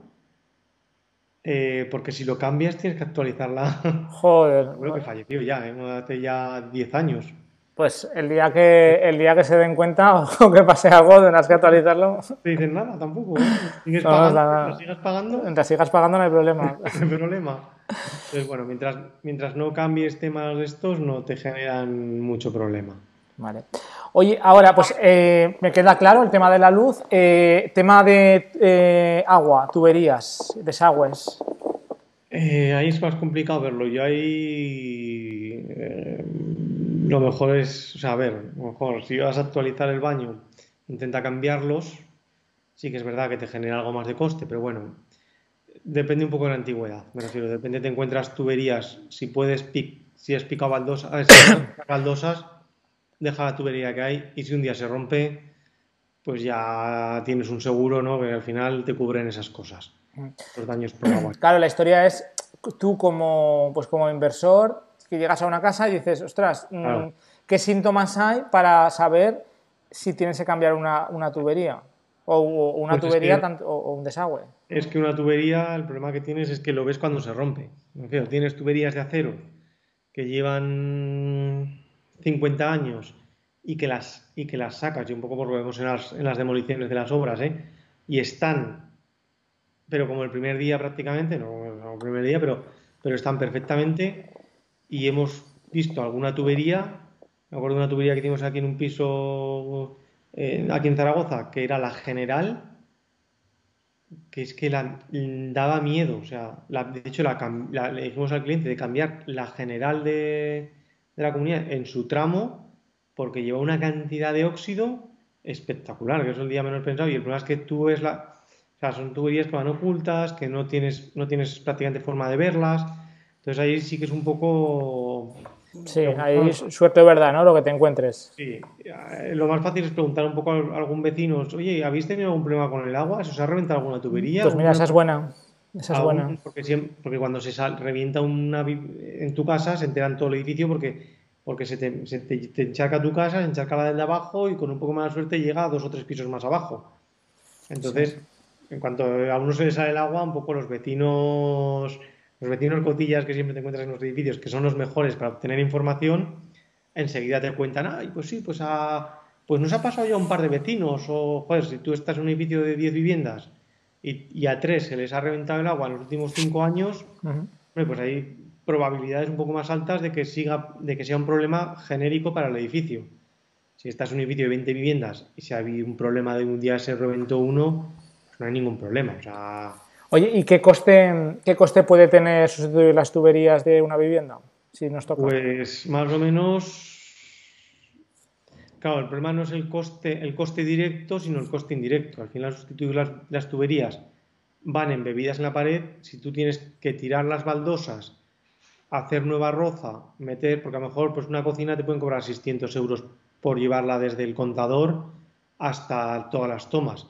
B: eh, porque si lo cambias tienes que actualizarla. <laughs>
A: Joder.
B: Bueno, que falleció ya, hace ya 10 años.
A: Pues el día que el día que se den cuenta <laughs> o que pase algo tendrás que actualizarlo.
B: No dicen nada tampoco. ¿eh? <laughs> ¿Sigues pagando? sigas pagando?
A: Mientras sigas pagando no hay problema.
B: no hay problema. Entonces, bueno, mientras, mientras no cambies temas de estos, no te generan mucho problema.
A: Vale. Oye, ahora pues eh, me queda claro el tema de la luz, eh, tema de agua, tuberías, desagües.
B: ahí es más complicado verlo. Yo ahí lo mejor es, o sea, a ver, lo mejor si vas a actualizar el baño, intenta cambiarlos. Sí que es verdad que te genera algo más de coste, pero bueno, depende un poco de la antigüedad. Me refiero, depende, te encuentras tuberías, si puedes, si has picado baldosas, baldosas, deja la tubería que hay y si un día se rompe, pues ya tienes un seguro, ¿no? Que al final te cubren esas cosas, los daños por agua.
A: Claro, la historia es tú como, pues como inversor que llegas a una casa y dices, ostras, mm, ¿qué síntomas hay para saber si tienes que cambiar una, tubería? O, una pues tubería o, un desagüe.
B: Es que una tubería, el problema que tienes es que lo ves cuando se rompe. Tienes tuberías de acero que llevan 50 años y que las, y que las sacas, y un poco por lo vemos en las, en las demoliciones de las obras, ¿eh? y están, pero como el primer día prácticamente, no, no el primer día, pero, pero están perfectamente y hemos visto alguna tubería, me acuerdo de una tubería que tuvimos aquí en un piso aquí en Zaragoza, que era la general, que es que la, daba miedo, o sea, de hecho le dijimos al cliente de cambiar la general de, la comunidad en su tramo porque lleva una cantidad de óxido espectacular, que es el día menos pensado y el problema es que tú ves la... O sea, son tuberías que van ocultas, que no tienes, no tienes prácticamente forma de verlas, entonces ahí sí que es un poco...
A: Sí, ahí suerte verdad, ¿no? Lo que te encuentres.
B: Sí, eh, lo más fácil es preguntar un poco a algún vecino, oye, ¿habéis tenido algún problema con el agua? ¿Se os ha reventado alguna tubería?
A: Pues mira, esa es buena. Esa es buena.
B: Porque, porque cuando se revienta una en tu casa se enteran todo el edificio porque, porque se, te, se te, encharca tu casa, se encharca la de abajo y con un poco más de suerte llega a dos o tres pisos más abajo. Entonces, en cuanto a uno se le sale el agua, un poco los vecinos los vecinos cotillas que siempre te encuentras en los edificios, que son los mejores para obtener información, enseguida te cuentan, ay, pues sí, pues, a, pues nos ha pasado ya un par de vecinos, o, joder, si tú estás en un edificio de 10 viviendas y, a tres se les ha reventado el agua en los últimos 5 años, pues hay probabilidades un poco más altas de que, siga, de que sea un problema genérico para el edificio. Si estás en un edificio de 20 viviendas y si ha habido un problema de un día se reventó uno, pues no hay ningún problema. O sea,
A: Oye, ¿y qué coste, qué coste puede tener sustituir las tuberías de una vivienda? Si nos toca.
B: Pues más o menos. Claro, el problema no es el coste, el coste directo, sino el coste indirecto. Al final, sustituir las, tuberías van embebidas en la pared. Si tú tienes que tirar las baldosas, hacer nueva roza, meter, porque a lo mejor pues una cocina te pueden cobrar 600 euros por llevarla desde el contador hasta todas las tomas.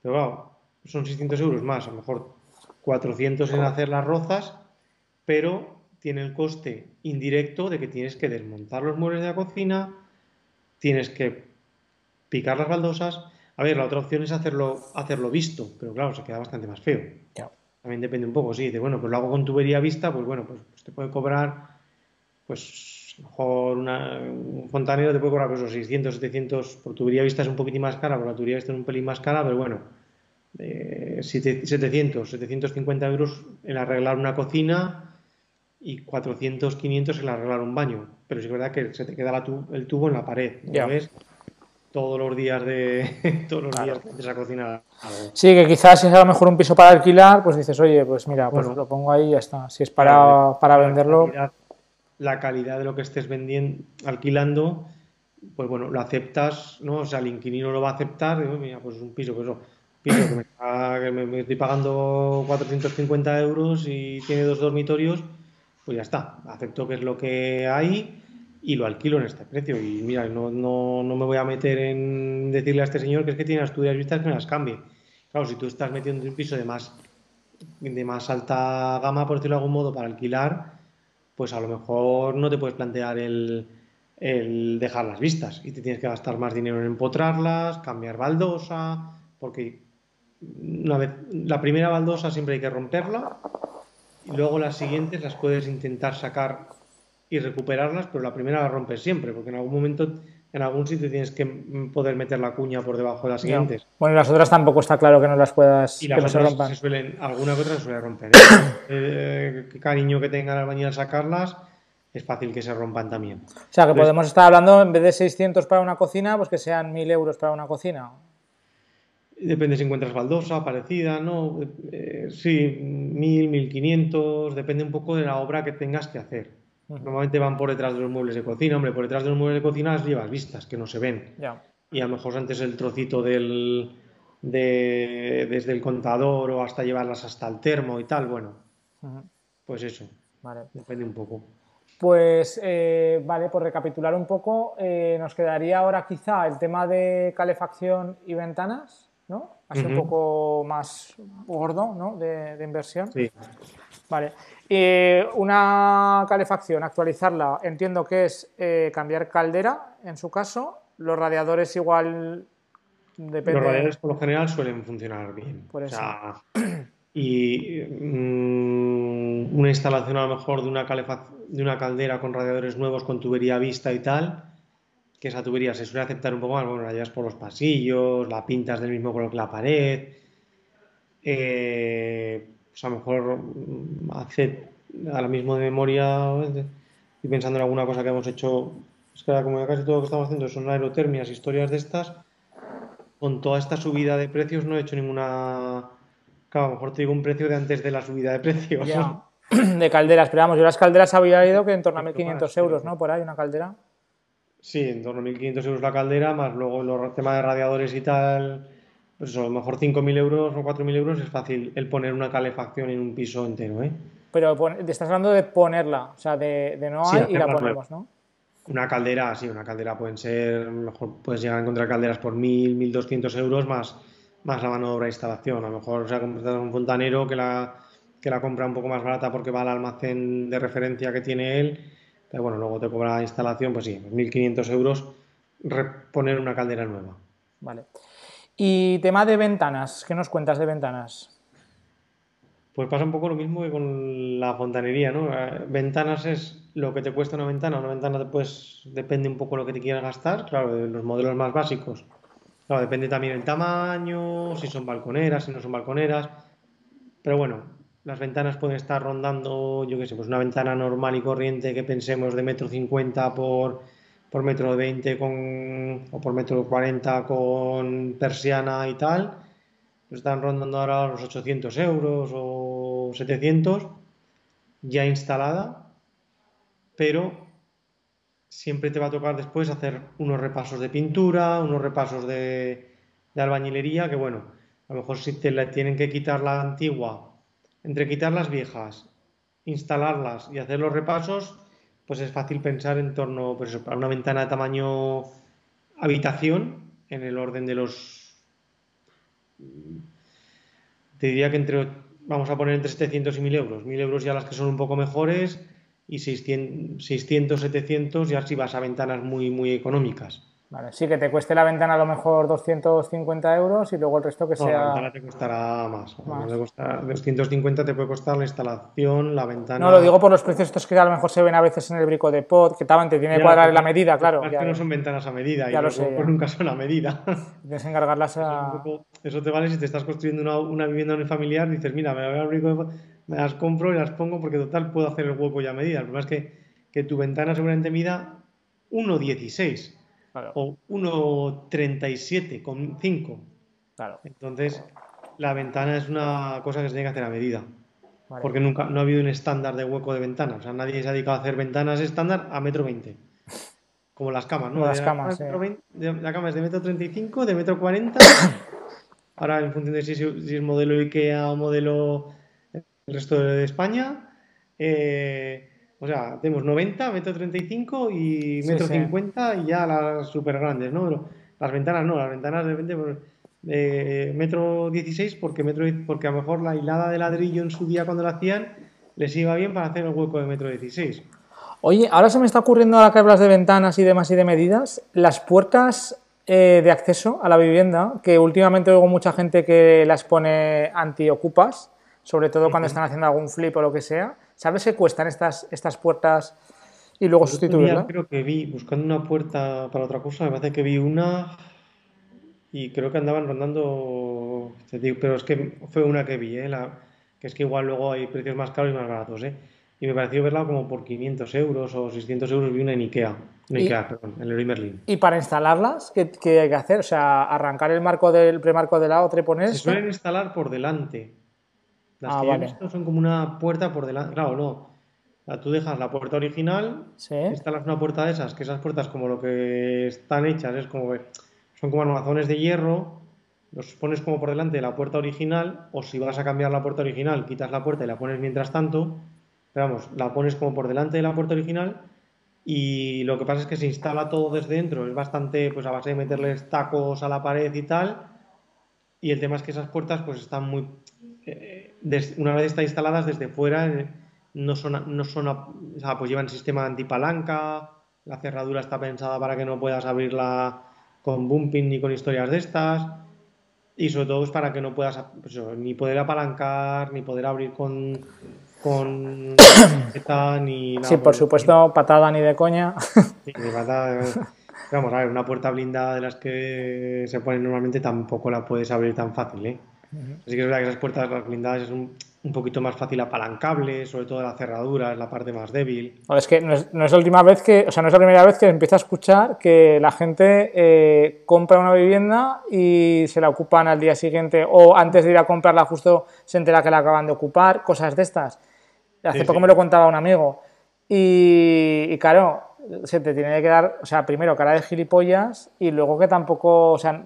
B: Pero claro, son 600 euros más, a lo mejor 400 en hacer las rozas, pero tiene el coste indirecto de que tienes que desmontar los muebles de la cocina, tienes que picar las baldosas. A ver, la otra opción es hacerlo, hacerlo visto, pero claro, se queda bastante más feo. También depende un poco, sí, de bueno, pues lo hago con tubería vista, pues bueno, pues, pues te puede cobrar, pues a lo mejor un fontanero te puede cobrar pues, 600, 700, por tubería vista es un poquitín más cara, por la tubería vista es un pelín más cara, pero bueno, 700, 750 euros en arreglar una cocina y 400, 500 el arreglar un baño. Pero sí es verdad que se te queda el tubo en la pared. Ya ves todos los días de <laughs> todos los días de esa cocina.
A: Sí, que quizás si es a lo mejor un piso para alquilar, pues dices, oye, pues mira, pues lo pongo ahí y ya está. Si es para, para venderlo.
B: La calidad, de lo que estés vendiendo, alquilando, pues bueno, lo aceptas, ¿no? O sea, el inquilino lo va a aceptar, digo, mira, pues un piso, pues eso, piso que, me, estoy pagando 450 euros y tiene dos dormitorios, pues ya está, acepto que es lo que hay y lo alquilo en este precio. Y mira, no, no, no me voy a meter en decirle a este señor que es que tiene las tuyas vistas que me las cambie. Claro, si tú estás metiendo un piso de más, de más alta gama, por decirlo de algún modo, para alquilar, pues a lo mejor no te puedes plantear el, el dejar las vistas y te tienes que gastar más dinero en empotrarlas, cambiar baldosa, porque una vez, la primera baldosa siempre hay que romperla y luego las siguientes las puedes intentar sacar y recuperarlas, pero la primera la rompes siempre, porque en algún momento, en algún sitio tienes que poder meter la cuña por debajo de las siguientes.
A: Bueno, y las otras tampoco está claro que no las puedas
B: y las otras se rompan. suelen, alguna que otra se suele romper. ¿eh? <coughs> eh, cariño que tenga el albañil al sacarlas, es fácil que se rompan también.
A: O sea, que podemos estar hablando, en vez de 600 para una cocina, pues que sean 1000 euros para una cocina.
B: Depende si encuentras baldosa, parecida, ¿no? Eh, sí, 1000, 1500, depende un poco de la obra que tengas que hacer. Normalmente van por detrás de los muebles de cocina. Hombre, por detrás de los muebles de cocina las llevas vistas, que no se ven. Y a lo mejor antes el trocito del, de, desde el contador o hasta llevarlas hasta el termo y tal. Bueno, pues eso. Vale. Depende un poco.
A: Pues eh, vale, por recapitular un poco, eh, nos quedaría ahora quizá el tema de calefacción y ventanas, ¿no? Así un poco más gordo, ¿no? De, de inversión. Sí. Vale. Eh, una calefacción, actualizarla, entiendo que es eh, cambiar caldera, en su caso. Los radiadores igual
B: depende. Los radiadores por lo general suelen funcionar bien. <clears throat> y mm, una instalación a lo mejor de una, de una caldera con radiadores nuevos con tubería vista y tal, que esa tubería se suele aceptar un poco más, bueno, la llevas por los pasillos, la pintas del mismo color que la pared. Eh, pues a lo mejor mm, hace ahora mismo de memoria y pensando en alguna cosa que hemos hecho, es que como casi todo lo que estamos haciendo son aerotermias, historias de estas, con toda esta subida de precios no he hecho ninguna... Claro, a lo mejor te digo un precio de antes de la subida de precios. <clears throat>
A: De calderas, pero vamos, yo las calderas había ido que en torno a 1.500 euros, ¿no? Por ahí, una caldera.
B: Sí, en torno a 1.500 euros la caldera, más luego los temas de radiadores y tal, pues eso, a lo mejor 5.000 euros o 4.000 euros es fácil el poner una calefacción en un piso entero, ¿eh?
A: Pero te estás hablando de ponerla, o sea, de, no hay y la ponemos, ¿no?
B: Una caldera, sí, una caldera pueden ser, mejor puedes llegar a encontrar calderas por 1.000, 1.200 euros más, más la mano de obra de instalación. A lo mejor, o sea, un fontanero que la, que la compra un poco más barata porque va al almacén de referencia que tiene él, pero bueno, luego te cobra la instalación, pues sí, 1.500 euros poner una caldera nueva.
A: Vale. Y tema de ventanas, ¿qué nos cuentas de ventanas?
B: Pues pasa un poco lo mismo que con la fontanería, ¿no? Eh, ventanas es lo que te cuesta una ventana. Una ventana pues depende un poco de lo que te quieras gastar, claro, de los modelos más básicos. Claro, depende también el tamaño, si son balconeras, si no son balconeras. Pero bueno, las ventanas pueden estar rondando, yo qué sé, pues una ventana normal y corriente que pensemos de metro cincuenta por por metro 20 con, o por metro 40 con persiana y tal, pues están rondando ahora los 800 euros o 700 ya instalada, pero siempre te va a tocar después hacer unos repasos de pintura, unos repasos de, de albañilería, que bueno, a lo mejor si te la tienen que quitar la antigua, entre quitar las viejas, instalarlas y hacer los repasos, pues es fácil pensar en torno, pues para una ventana de tamaño habitación, en el orden de los... Te diría que entre, vamos a poner entre 700 y 1000 euros. 1000 euros ya las que son un poco mejores y 600, 600 700 ya si vas a ventanas muy, muy económicas.
A: Vale, sí, que te cueste la ventana a lo mejor 250 euros y luego el resto que sea.
B: La ventana te costará más. más. 250 te puede costar la instalación, la ventana.
A: No, lo digo por los precios estos que a lo mejor se ven a veces en el brico de pod, que también te tiene que cuadrar la medida, claro.
B: Es que no son ventanas a medida ya y lo sé, nunca son a medida. <laughs>
A: Tienes que encargarlas a.
B: Eso, te vale si te estás construyendo una, una vivienda familiar, dices, mira, me voy al brico de me las compro y las pongo porque total puedo hacer el hueco ya a medida. El problema es que, que tu ventana seguramente mida 1,16 o 1,37 con 5.
A: Claro.
B: Entonces, la ventana es una cosa que se tiene que hacer a medida. Porque nunca no ha habido un estándar de hueco de ventana. O sea, nadie se ha dedicado a hacer ventanas estándar a metro 20. <laughs> Como las camas, ¿no?
A: las camas,
B: la cama es de metro 35, de metro 40. <coughs> Ahora, en función de si, es modelo IKEA o modelo el resto de España. Eh, o sea, tenemos 90, metro 35 y metro 50 y ya las súper grandes, ¿no? las ventanas no, las ventanas de repente pues, de metro 16 porque, metro, porque a lo mejor la hilada de ladrillo en su día cuando la hacían les iba bien para hacer el hueco de metro 16.
A: Oye, ahora se me está ocurriendo, ahora que hablas de ventanas y demás y de medidas, las puertas eh, de acceso a la vivienda, que últimamente oigo mucha gente que las pone anti-ocupas, sobre todo cuando están haciendo algún flip o lo que sea. ¿Sabes qué cuestan estas, estas puertas y luego sustituirlas?
B: Creo que vi, buscando una puerta para otra cosa, me parece que vi una y creo que andaban rondando, pero es que fue una que vi, ¿eh? que es que igual luego hay precios más caros y más baratos. ¿eh? y me pareció verla como por 500 euros o 600 euros vi una en Ikea, en Ikea, perdón, en Leroy Merlin.
A: ¿Y para instalarlas qué, hay que hacer? O sea, arrancar el marco del premarco de la otra y poner...
B: Se suelen instalar por delante. Las ah, que vale. he visto son como una puerta por delante. Claro, no. Tú dejas la puerta original, instalas una puerta de esas, que esas puertas como lo que están hechas es como son como armazones de hierro, los pones como por delante de la puerta original, o si vas a cambiar la puerta original, quitas la puerta y la pones mientras tanto, pero vamos, la pones como por delante de la puerta original y lo que pasa es que se instala todo desde dentro, es bastante pues a base de meterles tacos a la pared y tal. Y el tema es que esas puertas pues están muy eh, una vez están instaladas desde fuera eh, no son no son o sea, pues llevan sistema antipalanca, la cerradura está pensada para que no puedas abrirla con bumping ni con historias de estas. Y sobre todo es para que no puedas pues ni poder apalancar, ni poder abrir con, con <coughs>
A: ni nada. Sí, por supuesto, patada ni de coña.
B: Sí, patada. Vamos a ver, una puerta blindada de las que se ponen normalmente tampoco la puedes abrir tan fácil, ¿eh? Así que es verdad que esas puertas blindadas es un, un poquito más fácil apalancable, sobre todo la cerradura, es la parte más débil.
A: es que no es, la última vez que, o sea, no es la primera vez que empieza a escuchar que la gente eh, compra una vivienda y se la ocupan al día siguiente o antes de ir a comprarla justo se entera que la acaban de ocupar, cosas de estas. Hace poco me lo contaba un amigo. Y, claro, se te tiene que dar, o sea, primero cara de gilipollas y luego que tampoco, o sea,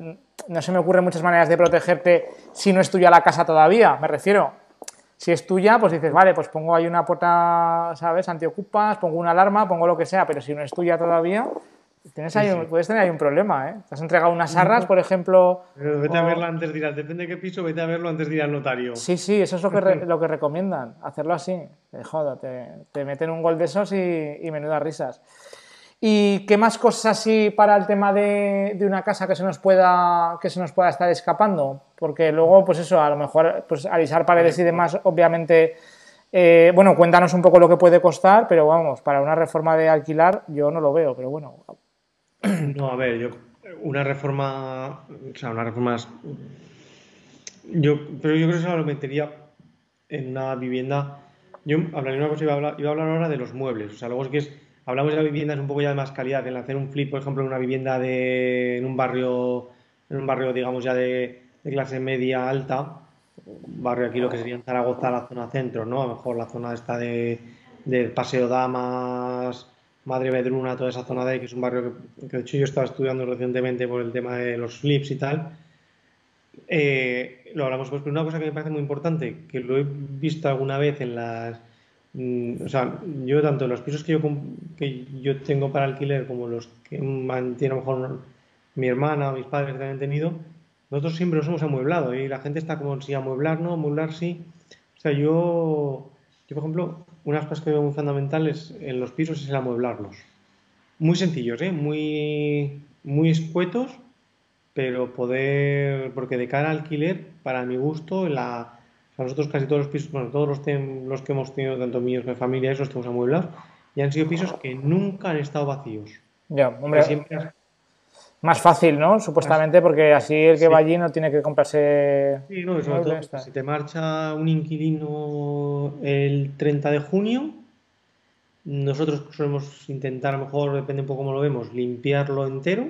A: no se me ocurren muchas maneras de protegerte si no es tuya la casa todavía, me refiero. Si es tuya, pues dices, vale, pues pongo ahí una puerta, ¿sabes? Antiocupas, pongo una alarma, pongo lo que sea, pero si no es tuya todavía, Tienes ahí puedes tener ahí un problema, ¿eh? Te has entregado unas arras, por ejemplo.
B: Pero vete a verlo antes de ir al, depende de qué piso, vete a verlo antes de ir al notario.
A: Sí, sí, eso es lo que, <laughs> lo que recomiendan, hacerlo así. Joder, te, te, meten un gol de esos y, y menudas risas. ¿Y qué más cosas así para el tema de, de, una casa que se nos pueda que se nos pueda estar escapando? Porque luego, pues eso, a lo mejor, pues alisar paredes y demás, obviamente. Eh, bueno, cuéntanos un poco lo que puede costar, pero vamos, para una reforma de alquilar yo no lo veo, pero bueno,
B: no, a ver, yo una reforma, o sea, una reforma yo, pero yo creo que eso lo metería en una vivienda. Yo hablaría una cosa, iba a hablar, iba a hablar ahora de los muebles. O sea, luego es que es, hablamos de la vivienda es un poco ya de más calidad, en hacer un flip, por ejemplo, en una vivienda de, en un barrio, en un barrio, digamos, ya de, clase media alta, barrio aquí lo que sería Zaragoza, la zona centro, ¿no? A lo mejor la zona esta de, de Paseo Damas, Madre Vedruna, toda esa zona de ahí, que es un barrio que, de hecho yo estaba estudiando recientemente por el tema de los flips y tal. Eh, lo hablamos pues, pero una cosa que me parece muy importante, que lo he visto alguna vez en las... Mm, o sea, yo tanto los pisos que yo, que yo tengo para alquiler como los que mantiene a lo mejor mi hermana o mis padres que han tenido, nosotros siempre nos hemos amueblado y la gente está como si amueblar, no, amueblar sí. O sea, yo, yo por ejemplo, unas cosas que veo muy fundamentales en los pisos es el amueblarlos. Muy sencillos, ¿eh? muy, muy escuetos, pero poder, porque de cara al alquiler, para mi gusto, la, nosotros casi todos los pisos, bueno, todos los, los que hemos tenido, tanto míos como familia, esos tenemos amueblados, y han sido pisos que nunca han estado vacíos.
A: Ya, hombre. Siempre Más fácil, ¿no? Supuestamente, porque así el que va allí no tiene que comprarse.
B: Sí, no, sobre todo, si te marcha un inquilino el 30 de junio, nosotros solemos intentar, a lo mejor, depende un poco cómo lo vemos, limpiarlo entero.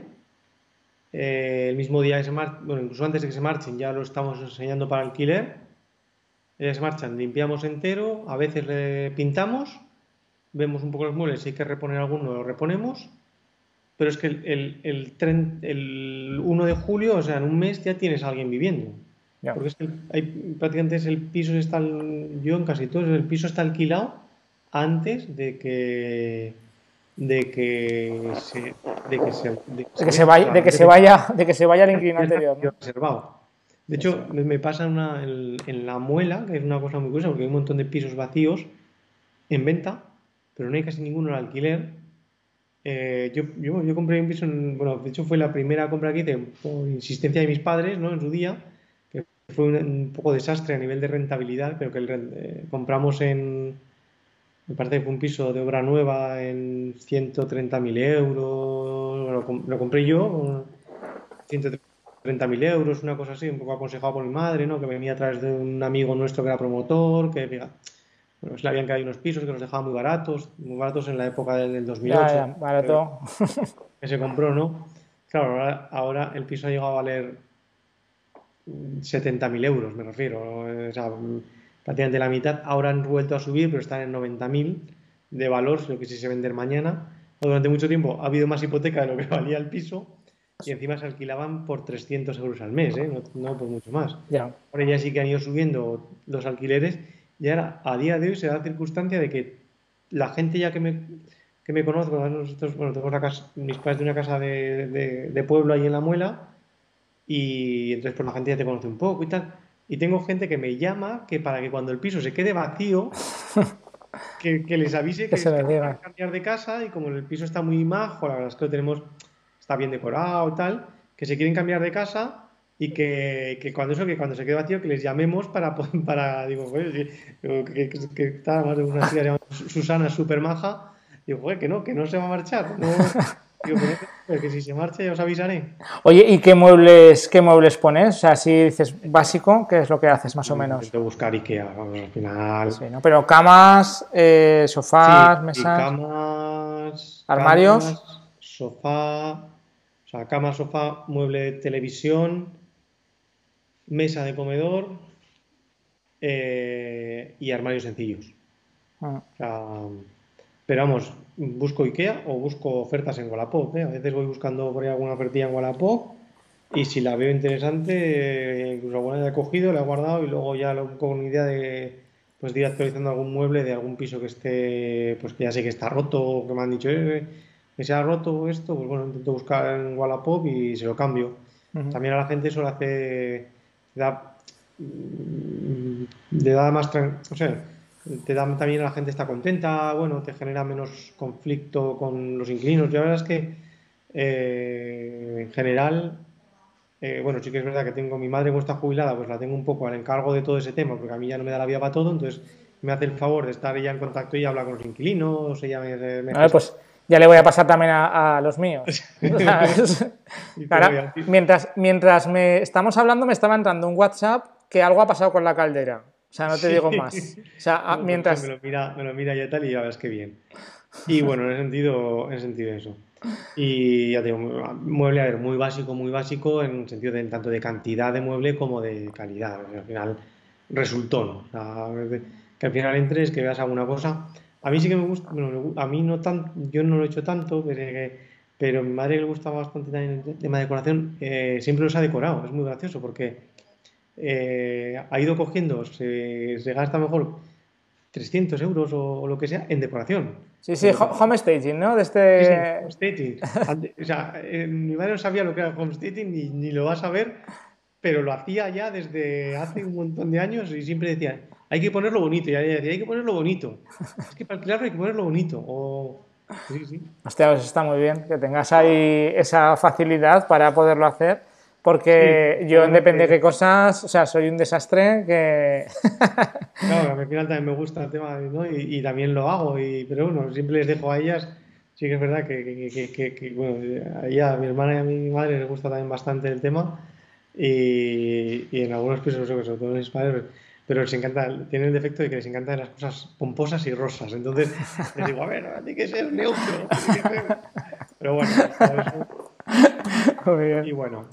B: Eh, el mismo día que se marchen, bueno, incluso antes de que se marchen, ya lo estamos enseñando para alquiler. Ellas se marchan, limpiamos entero, a veces le pintamos, vemos un poco los muebles, si hay que reponer alguno, lo reponemos pero es que el, el, el, 1 de julio, o sea, en un mes ya tienes a alguien viviendo. Porque es que hay, prácticamente es el piso está, yo en casi todos, el piso está alquilado antes de que de que se de que se,
A: de que se, vaya de que se vaya de que se vaya el inquilino anterior
B: reservado de hecho me pasa una, en, en, la muela que es una cosa muy curiosa porque hay un montón de pisos vacíos en venta pero no hay casi ninguno en alquiler eh, yo, yo, yo, compré un piso, bueno, de hecho fue la primera compra que hice por insistencia de mis padres, ¿no? En su día, que fue un, poco desastre a nivel de rentabilidad, pero que eh, compramos en, me parece que fue un piso de obra nueva en 130.000 euros, lo, lo, compré yo, 130.000 euros, una cosa así, un poco aconsejado por mi madre, ¿no? Que venía a través de un amigo nuestro que era promotor, que bueno, se le habían caído unos pisos que nos dejaban muy baratos, muy baratos en la época del, 2008. Ya,
A: barato. <laughs>
B: Que se compró, ¿no? Claro, ahora, el piso ha llegado a valer 70.000 euros, me refiero. O sea, prácticamente la mitad. Ahora han vuelto a subir, pero están en 90.000 de valor, lo que sí se vender mañana. Durante mucho tiempo ha habido más hipoteca de lo que <laughs> valía el piso y encima se alquilaban por 300 euros al mes, ¿eh? no, por mucho más.
A: Ya.
B: Ahora ya sí que han ido subiendo los alquileres y ahora, a día de hoy, se da la circunstancia de que la gente ya que me, que me conoce, nosotros, bueno, tenemos la casa, mis padres de una casa de, de, pueblo ahí en La Muela, y entonces pues la gente ya te conoce un poco y tal. Y tengo gente que me llama que para que cuando el piso se quede vacío, <laughs> que, les avise que, se van a cambiar de casa y como el piso está muy majo, la verdad es que lo tenemos, está bien decorado y tal, que se quieren cambiar de casa y que, que, cuando eso que cuando se quede vacío que les llamemos para <laughs> para digo que, que, que, está más de una tía Susana super maja digo que no que no se va a marchar no, <laughs> digo que, si se marcha ya os avisaré
A: oye y qué muebles qué muebles pones o sea si dices básico qué es lo que haces más o menos
B: intento buscar Ikea al final.
A: Sí, ¿no? pero camas eh, sofás mesas.
B: camas
A: armarios
B: camas, sofá o sea cama sofá mueble de televisión mesa de comedor eh, y armarios sencillos. Ah. pero vamos, busco IKEA o busco ofertas en Wallapop. ¿eh? A veces voy buscando por ahí alguna ofertilla en Wallapop y si la veo interesante, eh, incluso alguna ya he cogido, la he guardado y luego ya con idea de pues ir actualizando algún mueble de algún piso que esté, pues que ya sé que está roto o que me han dicho que se ha roto esto, pues bueno, intento buscar en Wallapop y se lo cambio. También a la gente eso le hace da, mm, le da más, o sea, te da también la gente está contenta, bueno, te genera menos conflicto con los inquilinos. la verdad es que eh, en general, eh, bueno, sí que es verdad que tengo mi madre que está jubilada, pues la tengo un poco al encargo de todo ese tema, porque a mí ya no me da la vida para todo, entonces me hace el favor de estar ella en contacto y hablar con los inquilinos, ella me,
A: me pues ya le voy a pasar también a, los míos. <laughs> mientras, mientras me estamos hablando, me estaba entrando un WhatsApp que algo ha pasado con la caldera. O sea, no te digo más. <laughs> O sea, mientras...
B: Me lo mira, me lo mira ya tal y ya ves que bien. Y bueno, en ese sentido, en sentido eso. Y ya te digo, mueble a ver, muy básico, muy básico, en el sentido de tanto de cantidad de mueble como de calidad. al final resultó, ¿no? O sea, que al final entres, que veas alguna cosa a mí sí que me gusta, bueno, a mí no tanto, yo no lo he hecho tanto, pero, a mi madre le gusta bastante también el tema de decoración, eh, siempre los ha decorado, es muy gracioso porque eh, ha ido cogiendo, se, gasta mejor 300 euros o, lo que sea en decoración.
A: Sí, sí, home staging, ¿no? De este...
B: Sí, home staging. <laughs> o sea, eh, mi madre no sabía lo que era home staging ni, ni lo va a saber, pero lo hacía ya desde hace un montón de años y siempre decía, hay que ponerlo bonito. Y ella decía, hay que ponerlo bonito. <laughs> Es que para alquilarlo hay que ponerlo bonito. O... Sí, sí.
A: Hostia, pues está muy bien que tengas ahí esa facilidad para poderlo hacer. Porque yo, depende de qué cosas, o sea, soy un desastre que... <laughs>
B: claro, al final también me gusta el tema, ¿no? Y, y también lo hago, y, pero bueno, siempre les dejo a ellas sí que es verdad que, bueno, a mi hermana y a mi madre les gusta también bastante el tema y, en algunos pisos, sobre todo en mis padres, pero les encanta, tienen el defecto de que les encantan las cosas pomposas y rosas. Entonces <laughs> les digo, a ver, tiene que ser neutro. Pero bueno,
A: Y bueno.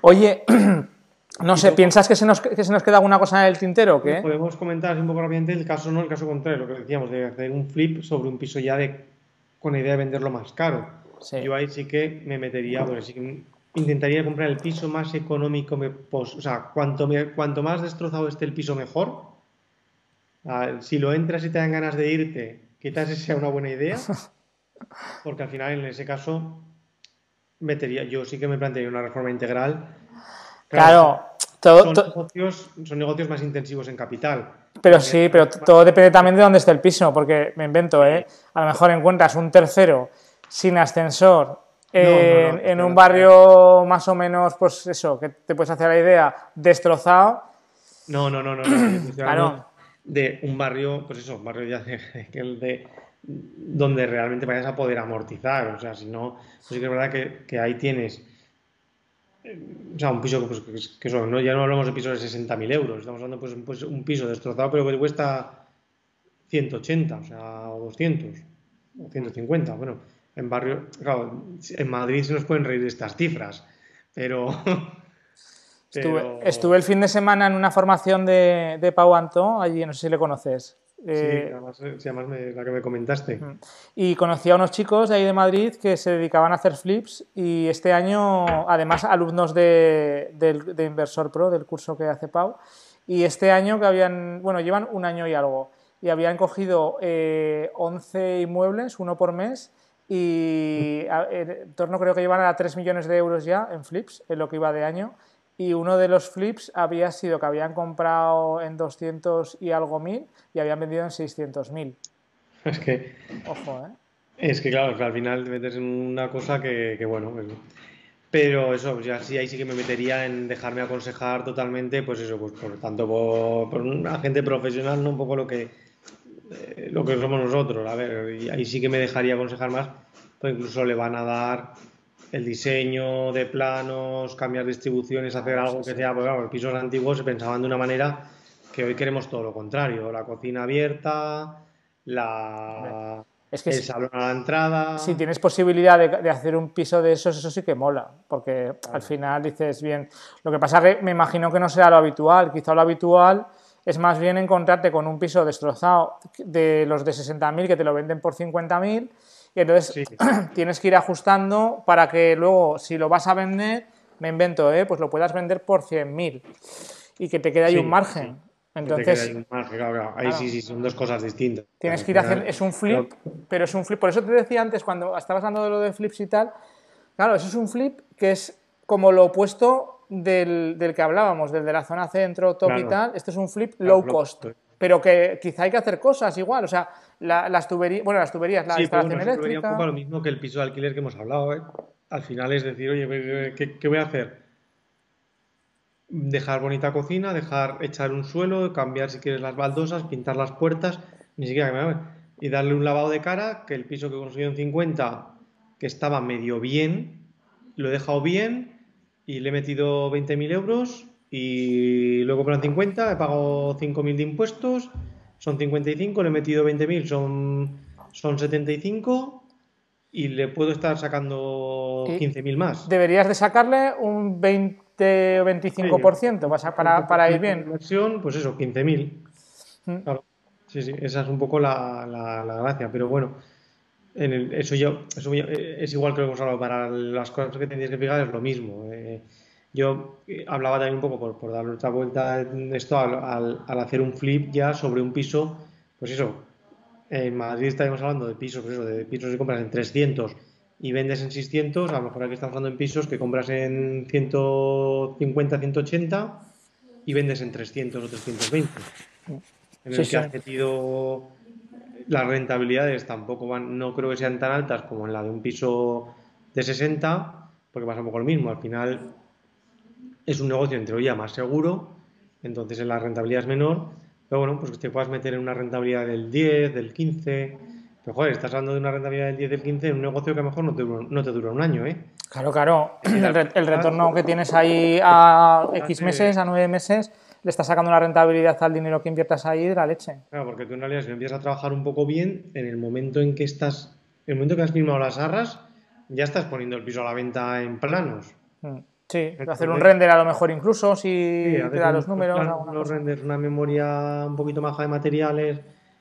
A: Oye, <clears throat> no sé, ¿piensas que se, nos, que se nos queda alguna cosa en el tintero o qué?
B: Podemos comentar un poco rápidamente el caso, no el caso contrario, lo que decíamos, de hacer un flip sobre un piso ya de, con la idea de venderlo más caro. Yo ahí sí que me metería, bueno, sí que intentaría comprar el piso más económico, o sea, cuanto, cuanto más destrozado esté el piso mejor. si lo entras y te dan ganas de irte, quizás esa sea una buena idea, <laughs> porque al final en ese caso metería, yo sí que me plantearía una reforma integral.
A: Claro,
B: son, negocios, son negocios más intensivos en capital.
A: Pero sí, pero todo depende también de dónde esté el piso, porque me invento, ¿eh? A lo mejor encuentras un tercero sin ascensor en, un barrio más o menos, pues eso, que te puedes hacer la idea, destrozado.
B: No, no, no, no. no. claro. De un barrio, pues eso, un barrio ya de, <laughs> de, donde realmente vayas a poder amortizar. O sea, si no, pues sí que es verdad que, que ahí tienes. Eh, o sea, un piso pues, que, son, ¿no? ya no hablamos de pisos de 60.000 euros, estamos hablando pues, pues un piso destrozado, pero que cuesta 180, o sea, o 200, o 150. Bueno, en barrio, claro, en Madrid se nos pueden reír de estas cifras, <laughs> pero...
A: Estuve, el fin de semana en una formación de, de Pau Anto, allí no sé si le conoces.
B: sí, eh, además, sí, además la que me comentaste.
A: Y conocí a unos chicos de ahí de Madrid que se dedicaban a hacer flips y este año, además, alumnos de, de Inversor Pro, del curso que hace Pau, y este año que habían, bueno, llevan un año y algo, y habían cogido eh, 11 inmuebles, uno por mes, y en torno creo que llevan a 3 millones de euros ya en flips, en lo que iba de año. Y uno de los flips había sido que habían comprado en 200 y algo mil y habían vendido en 600 mil.
B: Es que.
A: Ojo, ¿eh?
B: Es que, claro, al final te metes en una cosa que, bueno. pero eso, ya sí, ahí sí que me metería en dejarme aconsejar totalmente, pues eso, pues por tanto por, por un agente profesional, ¿no? Un poco lo que eh, lo que somos nosotros. A ver, y ahí sí que me dejaría aconsejar más, pues incluso le van a dar el diseño de planos, cambiar distribuciones, hacer algo que sea, pues claro, los pisos antiguos se pensaban de una manera que hoy queremos todo lo contrario, la cocina abierta, la... Es que el salón a la entrada.
A: Si tienes posibilidad de, hacer un piso de esos, eso sí que mola, porque al final dices bien. Lo que pasa que me imagino que no será lo habitual, quizá lo habitual es más bien encontrarte con un piso destrozado de los de 60.000 que te lo venden por 50.000 y entonces <clears throat> tienes que ir ajustando para que luego, si lo vas a vender, me invento, ¿eh? pues lo puedas vender por 100.000 y que te quede ahí un margen. Entonces,
B: ahí sí, sí, son dos cosas distintas.
A: Tienes que ir a hacer, es un flip, pero es un flip. Por eso te decía antes, cuando estabas hablando de lo de flips y tal, claro, eso es un flip que es como lo opuesto del, que hablábamos, del de la zona centro, top y tal, este es un flip low cost. Pero que quizá hay que hacer cosas igual, o sea, las tuberías, bueno, las tuberías, la instalación eléctrica.
B: un poco lo mismo que el piso de alquiler que hemos hablado, ¿eh? Al final es decir, oye, ¿qué, voy a hacer? Dejar bonita cocina, dejar echar un suelo, cambiar si quieres las baldosas, pintar las puertas, ni siquiera que me y darle un lavado de cara, que el piso que he conseguido en 50, que estaba medio bien, lo he dejado bien, y le he metido 20.000 euros y luego plan 50, he pagado 5.000 de impuestos, son 55, le he metido 20.000, son, son 75 y le puedo estar sacando 15.000 más.
A: Deberías de sacarle un 20 o 25% para, para ir bien.
B: Inversión, pues eso, 15.000. Mm. Claro. Sí, sí, esa es un poco la, la gracia, pero bueno eso, yo, eso es igual que lo hemos hablado, para las cosas que tendrías que fijar es lo mismo. Eh, yo eh, hablaba también un poco por, por darle otra vuelta en esto al, al, hacer un flip ya sobre un piso, pues eso, en Madrid estábamos hablando de pisos, pues eso, de pisos que compras en 300 y vendes en 600, a lo mejor aquí estamos hablando en pisos que compras en 150, 180 y vendes en 300 o 320. En el que has metido las rentabilidades tampoco van, no creo que sean tan altas como en la de un piso de 60, porque pasa un poco lo mismo. Al final es un negocio en teoría más seguro, entonces la rentabilidad es menor, pero bueno, pues que te puedas meter en una rentabilidad del 10, del 15, Pero joder, estás hablando de una rentabilidad del 10, del 15 en un negocio que a lo mejor no te, dura- no te dura un año, ¿eh?
A: Claro, claro. <clears throat> El, re- el retorno que tienes ahí a X meses, a nueve meses, le estás sacando una rentabilidad al dinero que inviertas ahí de la leche.
B: Claro, porque tú en realidad si empiezas a trabajar un poco bien, en el momento en que estás, en el momento que has firmado las arras, ya estás poniendo el piso a la venta en planos.
A: Mm, Sí, hacer un render a lo mejor incluso si
B: Sí,
A: te da los números.
B: los renders, una memoria un poquito maja de materiales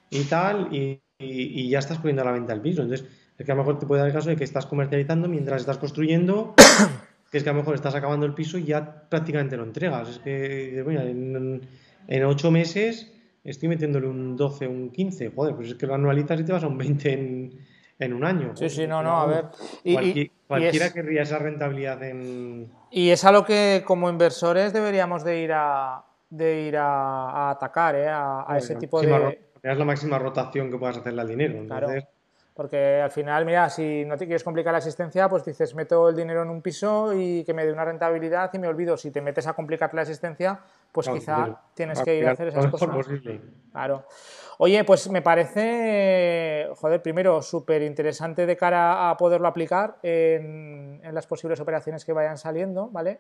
B: y tal, y, y- y ya estás poniendo a la venta el piso. Entonces, es que a lo mejor te puede dar el caso de que estás comercializando mientras estás construyendo, <coughs> que es que a lo mejor estás acabando el piso y ya prácticamente lo entregas. Es que, mira, en, en ocho meses estoy metiéndole un 12, un 15. Joder, pues es que lo anualizas y te vas a un 20 en, en un año.
A: Sí, sí, no, no, a ver. Y- y-
B: cualqui-
A: y
B: cualquiera
A: es-
B: querría esa rentabilidad en...
A: Y es a lo que como inversores deberíamos de ir a, de ir a, a atacar, ¿eh? a, a ese
B: la
A: tipo
B: máxima
A: de...
B: Es la máxima rotación que puedas hacerle al dinero.
A: Claro. Porque al final, mira, si no te quieres complicar la existencia, pues dices, meto el dinero en un piso y que me dé una rentabilidad y me olvido. Si te metes a complicarte la existencia, pues
B: claro,
A: quizá
B: pero
A: tienes que ir a hacer esas cosas.
B: posible.
A: Claro. Oye, pues me parece, joder, primero súper interesante de cara a poderlo aplicar en, en las posibles operaciones que vayan saliendo, ¿vale?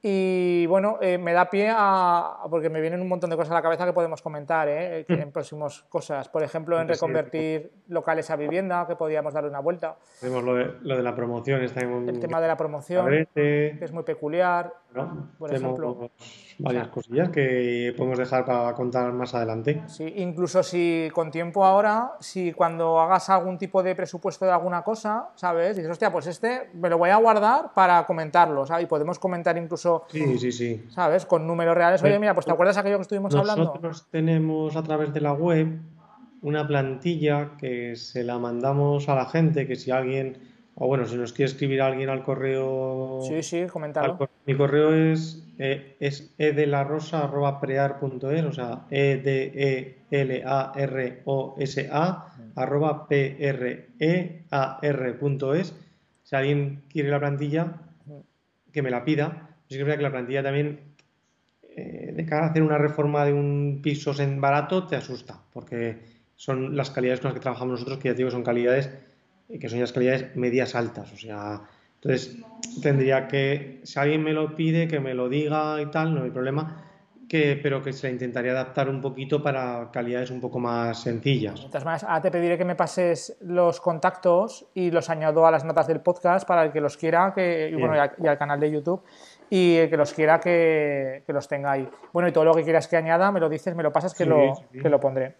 A: Y bueno, eh, me da pie a, porque me vienen un montón de cosas a la cabeza que podemos comentar ¿eh? que en próximas cosas. Por ejemplo, en reconvertir locales a vivienda, que podríamos darle una vuelta.
B: Tenemos lo de, lo de la promoción, está en
A: El tema de la promoción, que es muy peculiar.
B: ¿No?
A: por
B: Tenemos
A: ejemplo.
B: varias
A: O sea,
B: cosillas que podemos dejar para contar más adelante.
A: Sí, incluso si con tiempo ahora, si cuando hagas algún tipo de presupuesto de alguna cosa, ¿sabes? Dices, hostia, pues este me lo voy a guardar para comentarlo, ¿sabes? Y podemos comentar incluso,
B: Sí, sí, sí.
A: ¿sabes? Con números reales. Oye, mira, pues ¿te acuerdas aquello que estuvimos hablando?
B: Nosotros tenemos a través de la web una plantilla que se la mandamos a la gente, que si alguien, o bueno, si nos quiere escribir alguien al correo,
A: Sí, sí,
B: al
A: coméntalo.
B: cor- mi correo es, eh, es edelarosa.prear.es, o sea, e d e l a r o s a arroba p r e a r.es. Si alguien quiere la plantilla, que me la pida. Sí que es verdad que la plantilla también, eh, de cara a hacer una reforma de un piso en barato, te asusta, porque son las calidades con las que trabajamos nosotros, que ya te digo, son calidades que son las calidades medias altas. O sea, entonces tendría que, si alguien me lo pide, que me lo diga y tal, no hay problema, que, pero que se la intentaría adaptar un poquito para calidades un poco más sencillas.
A: De todas maneras, ahora te pediré que me pases los contactos y los añado a las notas del podcast para el que los quiera, que, y, bueno, y al, y al canal de YouTube, y el que los quiera que, que los tenga ahí. Bueno, y todo lo que quieras que añada, me lo dices, me lo pasas, que,
B: Sí,
A: lo,
B: sí,
A: que lo pondré.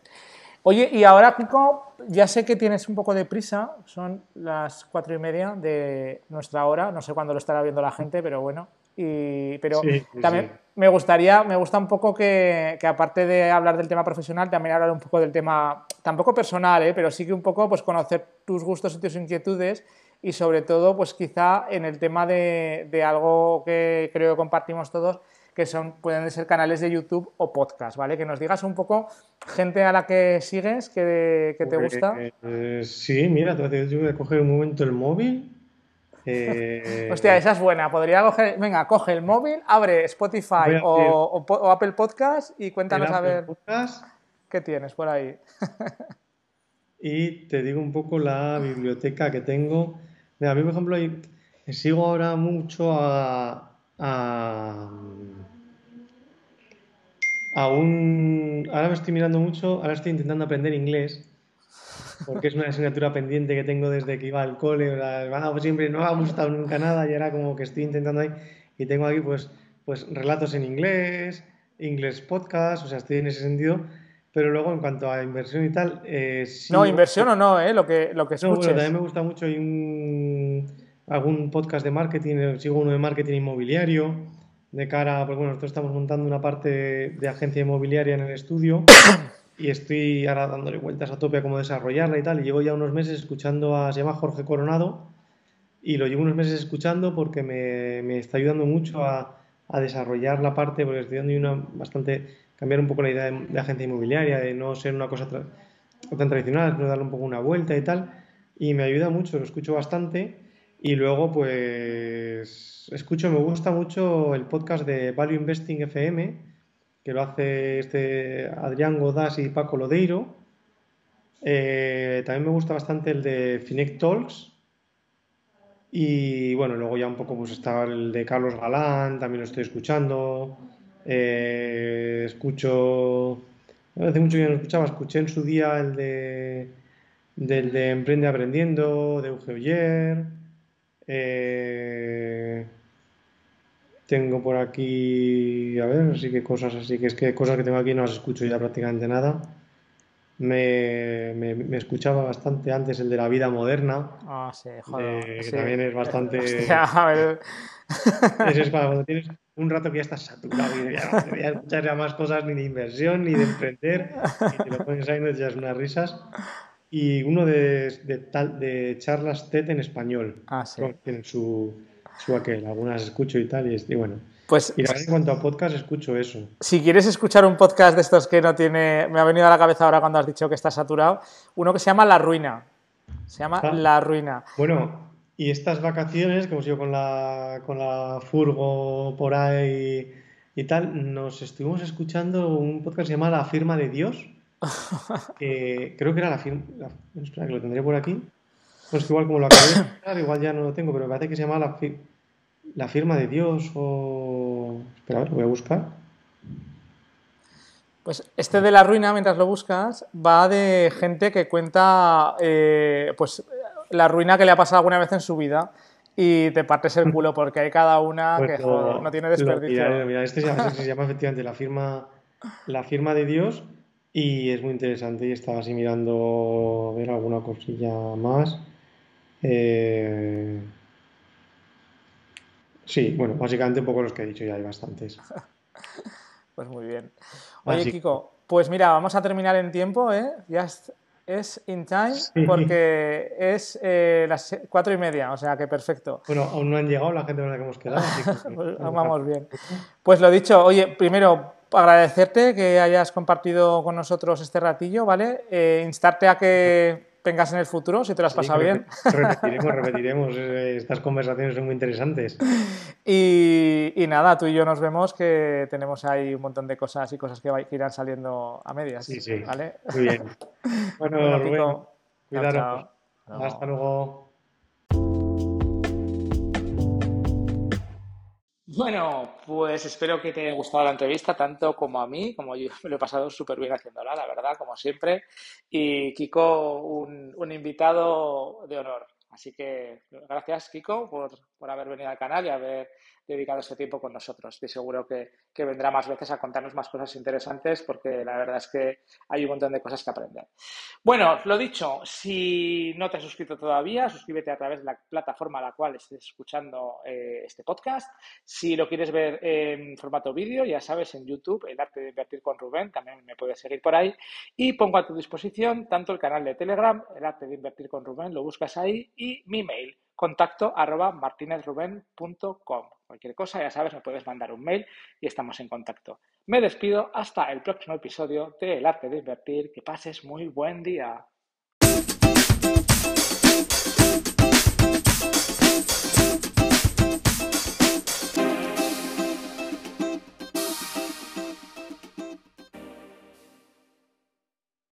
A: Oye, y ahora, Kiko, ya sé que tienes un poco de prisa, son las cuatro y media de nuestra hora, no sé cuándo lo estará viendo la gente, pero bueno. Y, pero
B: Sí, sí,
A: también
B: sí.
A: me gustaría, me gusta un poco que, que aparte de hablar del tema profesional, también hablar un poco del tema, tampoco personal, ¿eh? pero sí que un poco pues conocer tus gustos y tus inquietudes y sobre todo pues quizá en el tema de, de algo que creo que compartimos todos, que son, pueden ser canales de YouTube o podcast, ¿vale? Que nos digas un poco gente a la que sigues, que, que te
B: Pues,
A: gusta.
B: eh, sí, mira, te voy a decir, yo voy a coger un momento el móvil. <laughs> eh,
A: Hostia, esa es buena. Podría coger, venga, coge el móvil, abre Spotify
B: a
A: o, Apple Podcast y cuéntanos a ver
B: Podcast
A: qué tienes por ahí.
B: y te digo un poco la biblioteca que tengo. Mira, a mí, por ejemplo, sigo ahora mucho a, a, a un... Ahora me estoy mirando mucho, ahora estoy intentando aprender inglés, porque es una asignatura pendiente que tengo desde que iba al cole. o sea, ah, pues siempre no me ha gustado nunca nada y ahora como que estoy intentando ahí. Y tengo aquí pues, pues relatos en inglés, inglés podcast, o sea, estoy en ese sentido. Pero luego en cuanto a inversión y tal, eh, sí-
A: No, inversión o no, ¿eh? Lo que, lo que
B: no, bueno,
A: escuches.
B: también me gusta mucho un, algún podcast de marketing, sigo uno de marketing inmobiliario, de cara, pues bueno, nosotros estamos montando una parte de agencia inmobiliaria en el estudio y estoy ahora dándole vueltas a tope a cómo desarrollarla y tal, y llevo ya unos meses escuchando a, se llama Jorge Coronado, y lo llevo unos meses escuchando porque me, me está ayudando mucho a, a desarrollar la parte, porque estoy dando una bastante, cambiar un poco la idea de, agencia inmobiliaria, de no ser una cosa tan tradicional, sino darle un poco una vuelta y tal, y me ayuda mucho, lo escucho bastante, y luego pues escucho, me gusta mucho el podcast de Value Investing FM, que lo hace este Adrián Godás y Paco Lodeiro, Eh, también me gusta bastante el de Finec Talks. Y bueno, luego ya un poco pues está el de Carlos Galán, también lo estoy escuchando. Eh, escucho, hace mucho que no lo escuchaba, escuché en su día el de, del de Emprende Aprendiendo, de Euge Oyer. Eh, tengo por aquí, a ver, así que cosas así, que es que cosas que tengo aquí no las escucho ya prácticamente nada. Me, me- me escuchaba bastante antes el de la vida moderna,
A: Ah, sí, joder.
B: eh, que
A: sí.
B: también es bastante... <laughs>
A: Hostia, a ver. <laughs>
B: Ese es para cuando tienes un rato que ya estás saturado y ya no te voy a escuchar ya más cosas ni de inversión ni de emprender y te lo pones ahí y no te echas unas risas. Y uno de, de, tal, de charlas TED en español,
A: Ah, sí.
B: tienen su, su aquel, algunas escucho y tal, y, bueno.
A: Pues
B: Y en cuanto a podcast escucho eso.
A: si quieres escuchar un podcast de estos que no tiene, me ha venido a la cabeza ahora cuando has dicho que está saturado, uno que se llama La Ruina. Se llama
B: Ah.
A: La Ruina.
B: Bueno, y estas vacaciones que hemos ido con la, con la furgo por ahí y tal, nos estuvimos escuchando un podcast que se llama La Firma de Dios. <laughs> que creo que era la firma. la- espera, que lo tendré por aquí. Pues que igual como lo acabé de <coughs> igual ya no lo tengo, pero me parece que se llama La, Fi- la Firma de Dios o. Espera, a ver, lo voy a buscar.
A: Pues este de La Ruina, mientras lo buscas, va de gente que cuenta eh, pues la ruina que le ha pasado alguna vez en su vida y te partes el culo porque hay cada una <laughs>
B: Pues
A: que
B: lo-
A: joder, no tiene desperdicio.
B: miraré, lo miraré. Este se llama, este se llama efectivamente La Firma, la firma de Dios y es muy interesante y estaba así mirando a ver alguna cosilla más. Eh, Sí, bueno, básicamente un poco los que he dicho ya hay bastantes. <laughs>
A: Pues muy bien. Oye,
B: Así-
A: Kiko, pues mira, vamos a terminar en tiempo, ¿eh? Ya es, in time
B: Sí.
A: porque es eh, las cuatro y media, o sea que perfecto.
B: Bueno, aún no han llegado la gente con la que hemos quedado, así que <laughs>
A: Pues vamos bien. Pues lo dicho, oye, primero agradecerte que hayas compartido con nosotros este ratillo, ¿vale? Eh, instarte a que vengas en el futuro, si te lo has
B: Sí,
A: pasado bien.
B: Repetiremos, repetiremos. eh, Estas conversaciones son muy interesantes. <laughs>
A: Y, y nada, tú y yo nos vemos que tenemos ahí un montón de cosas y cosas que, va- que irán saliendo a medias,
B: Sí, sí.
A: ¿vale?
B: Muy bien. <laughs> Bueno,
A: Bueno,
B: Rubén,
A: chao,
B: cuidaros.
A: chao. Hasta luego. Bueno, pues espero que te haya gustado la entrevista, tanto como a mí, como yo me lo he pasado súper bien haciéndola, la verdad, como siempre. Y Kiko, un, un invitado de honor. Así que gracias, Kiko, por, por haber venido al canal y haber dedicado este tiempo con nosotros. Estoy seguro que, que vendrá más veces a contarnos más cosas interesantes porque la verdad es que hay un montón de cosas que aprender. Bueno, lo dicho, si no te has suscrito todavía, suscríbete a través de la plataforma a la cual estés escuchando eh, este podcast. Si lo quieres ver en formato vídeo, ya sabes, en YouTube, El Arte de Invertir con Rubén, también me puedes seguir por ahí. Y pongo a tu disposición tanto el canal de Telegram, El Arte de Invertir con Rubén, lo buscas ahí, y mi mail, contacto arroba Cualquier cosa, ya sabes, me puedes mandar un mail y estamos en contacto. Me despido hasta el próximo episodio de El arte de invertir. Que pases muy buen día.